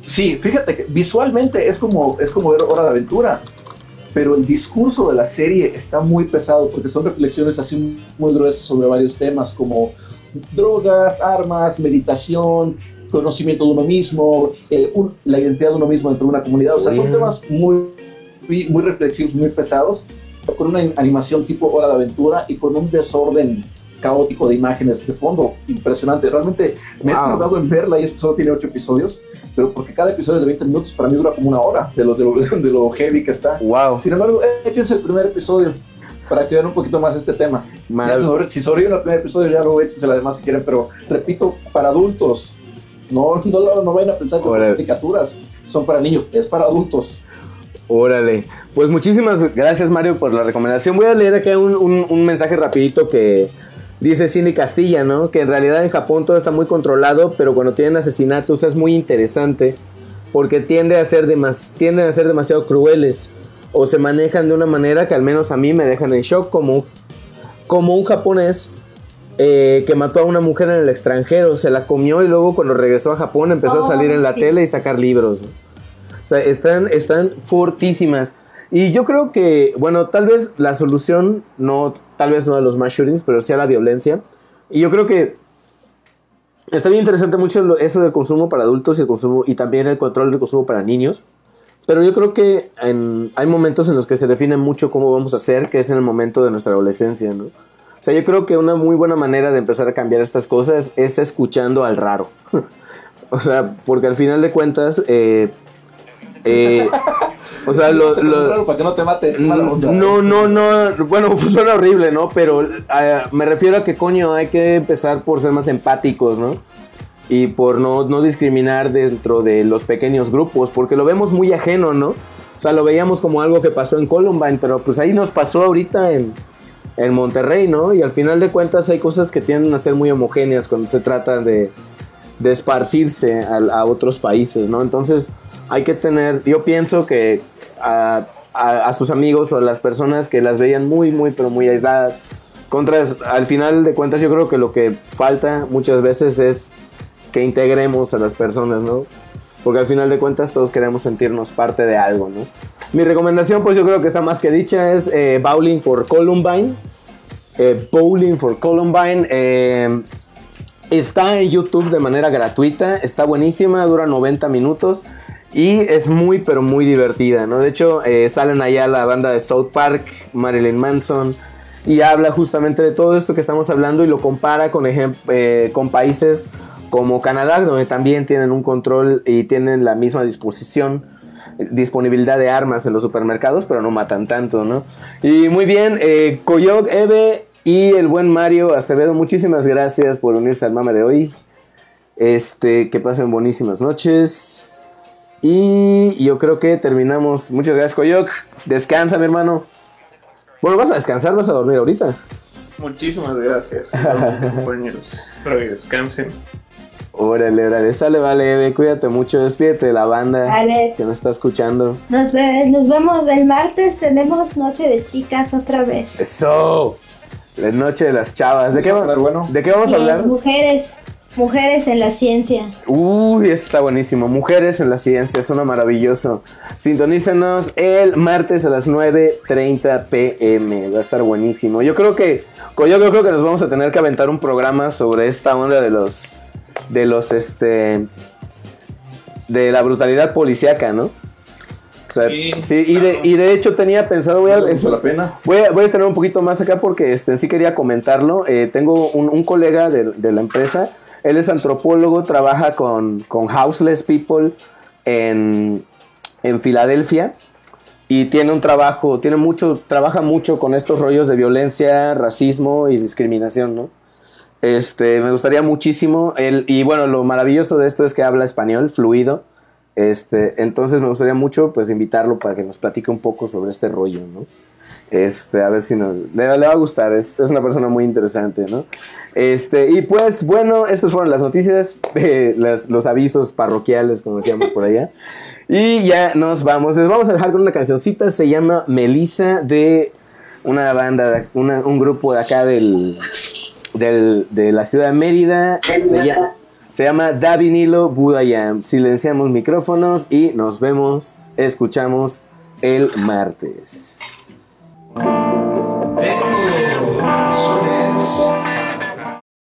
sí, fíjate que visualmente es como, es como ver Hora de Aventura, pero el discurso de la serie está muy pesado porque son reflexiones así muy gruesas sobre varios temas como drogas, armas, meditación, conocimiento de uno mismo, eh, un- la identidad de uno mismo dentro de una comunidad. O sea, son temas muy, muy, muy reflexivos, muy pesados, con una animación tipo Hora de Aventura y con un desorden caótico de imágenes de fondo impresionante. Realmente me he Wow. tardado en verla y esto solo tiene ocho episodios, pero porque cada episodio de 20 minutos para mí dura como una hora de lo, de lo, de lo heavy que está. Wow. Sin embargo, échense el primer episodio para que vean un poquito más este tema. Si sobre- si sobreviven al primer episodio, ya luego échense la demás si quieren, pero repito, para adultos. No, no, no vayan a pensar que las caricaturas son para niños, es para adultos. Órale. Pues muchísimas gracias, Mario, por la recomendación. Voy a leer acá un, un- un mensaje rapidito que dice Cindy Castilla, ¿no? Que en realidad en Japón todo está muy controlado, pero cuando tienen asesinatos es muy interesante porque tiende a ser demas- tienden a ser demasiado crueles o se manejan de una manera que al menos a mí me dejan en shock como, como un japonés eh, que mató a una mujer en el extranjero, se la comió y luego cuando regresó a Japón empezó a Oh, salir en la sí. tele y sacar libros. O sea, están, están fortísimas. Y yo creo que, bueno, tal vez la solución, no, tal vez no a los mass shootings, pero sí a la violencia. Y yo creo que está bien interesante mucho eso del consumo para adultos y el consumo y también el control del consumo para niños. Pero yo creo que hay momentos en los que se define mucho cómo vamos a hacer, que es en el momento de nuestra adolescencia, ¿no? O sea, yo creo que una muy buena manera de empezar a cambiar estas cosas es escuchando al raro. o sea, porque al final de cuentas, eh, eh, o sea, lo, para que no te mate. No, no, no. Bueno, pues suena horrible, ¿no? Pero eh, me refiero a que, coño, hay que empezar por ser más empáticos, ¿no? Y por no, no discriminar dentro de los pequeños grupos, porque lo vemos muy ajeno, ¿no? O sea, lo veíamos como algo que pasó en Columbine, pero pues ahí nos pasó ahorita en, en Monterrey, ¿no? Y al final de cuentas hay cosas que tienden a ser muy homogéneas cuando se trata de, de esparcirse a, a otros países, ¿no? Entonces hay que tener, yo pienso que a, sus amigos o a las personas que las veían muy, muy, pero muy aisladas. Contras, al final de cuentas yo creo que lo que falta muchas veces es que integremos a las personas, ¿no? Porque al final de cuentas todos queremos sentirnos parte de algo, ¿no? Mi recomendación pues yo creo que está más que dicha es eh, Bowling for Columbine. Eh, Bowling for Columbine. Eh, está en YouTube de manera gratuita, está buenísima, dura 90 minutos. Y es muy, pero muy divertida, ¿no? De hecho, eh, salen allá la banda de South Park, Marilyn Manson, y habla justamente de todo esto que estamos hablando y lo compara con, eh, con países como Canadá, donde también tienen un control y tienen la misma disposición, disponibilidad de armas en los supermercados, pero no matan tanto, ¿no? Y muy bien, eh, Coyoc, Eve y el buen Mario Acevedo, muchísimas gracias por unirse al mame de hoy. Este, que pasen buenísimas noches. Y yo creo que terminamos. Muchas gracias, Coyoc. Descansa, mi hermano. Bueno, vas a descansar, vas a dormir ahorita. Muchísimas gracias, compañeros. Espero que descansen. Órale, órale, sale, vale, cuídate mucho, despídete de la banda que nos está escuchando. Nos, nos vemos el martes, tenemos Noche de Chicas otra vez. Eso, la Noche de las Chavas. ¿De qué, bueno? ¿de qué vamos a hablar? Mujeres. Mujeres en la ciencia. Uy, está buenísimo. Mujeres en la ciencia, suena maravilloso. Sintonícenos el martes a las 9.30 pm. Va a estar buenísimo. Yo creo que, yo creo que nos vamos a tener que aventar un programa sobre esta onda de los, de los, este, de la brutalidad policíaca, ¿no? sí, y, de, y de hecho tenía pensado, voy a, la pena. Voy, a, voy a tener un poquito más acá porque este, sí quería comentarlo. Eh, tengo un, un colega de, de, la empresa él es antropólogo, trabaja con, con Houseless People en, en Filadelfia y tiene un trabajo, tiene mucho, trabaja mucho con estos rollos de violencia, racismo y discriminación, ¿no? Este, me gustaría muchísimo, y bueno, lo maravilloso de esto es que habla español fluido, este, entonces me gustaría mucho, pues, invitarlo para que nos platique un poco sobre este rollo, ¿no? Este, a ver si nos, le, va a gustar, es, una persona muy interesante, ¿no? Este, y pues bueno, estas fueron las noticias, eh, los avisos parroquiales, como decíamos por allá. Y ya nos vamos, les vamos a dejar con una cancioncita, se llama Melissa de una banda, un grupo de acá del, de la ciudad de Mérida, se llama, se llama Budayam. Silenciamos micrófonos y nos vemos, escuchamos el martes. Thank you.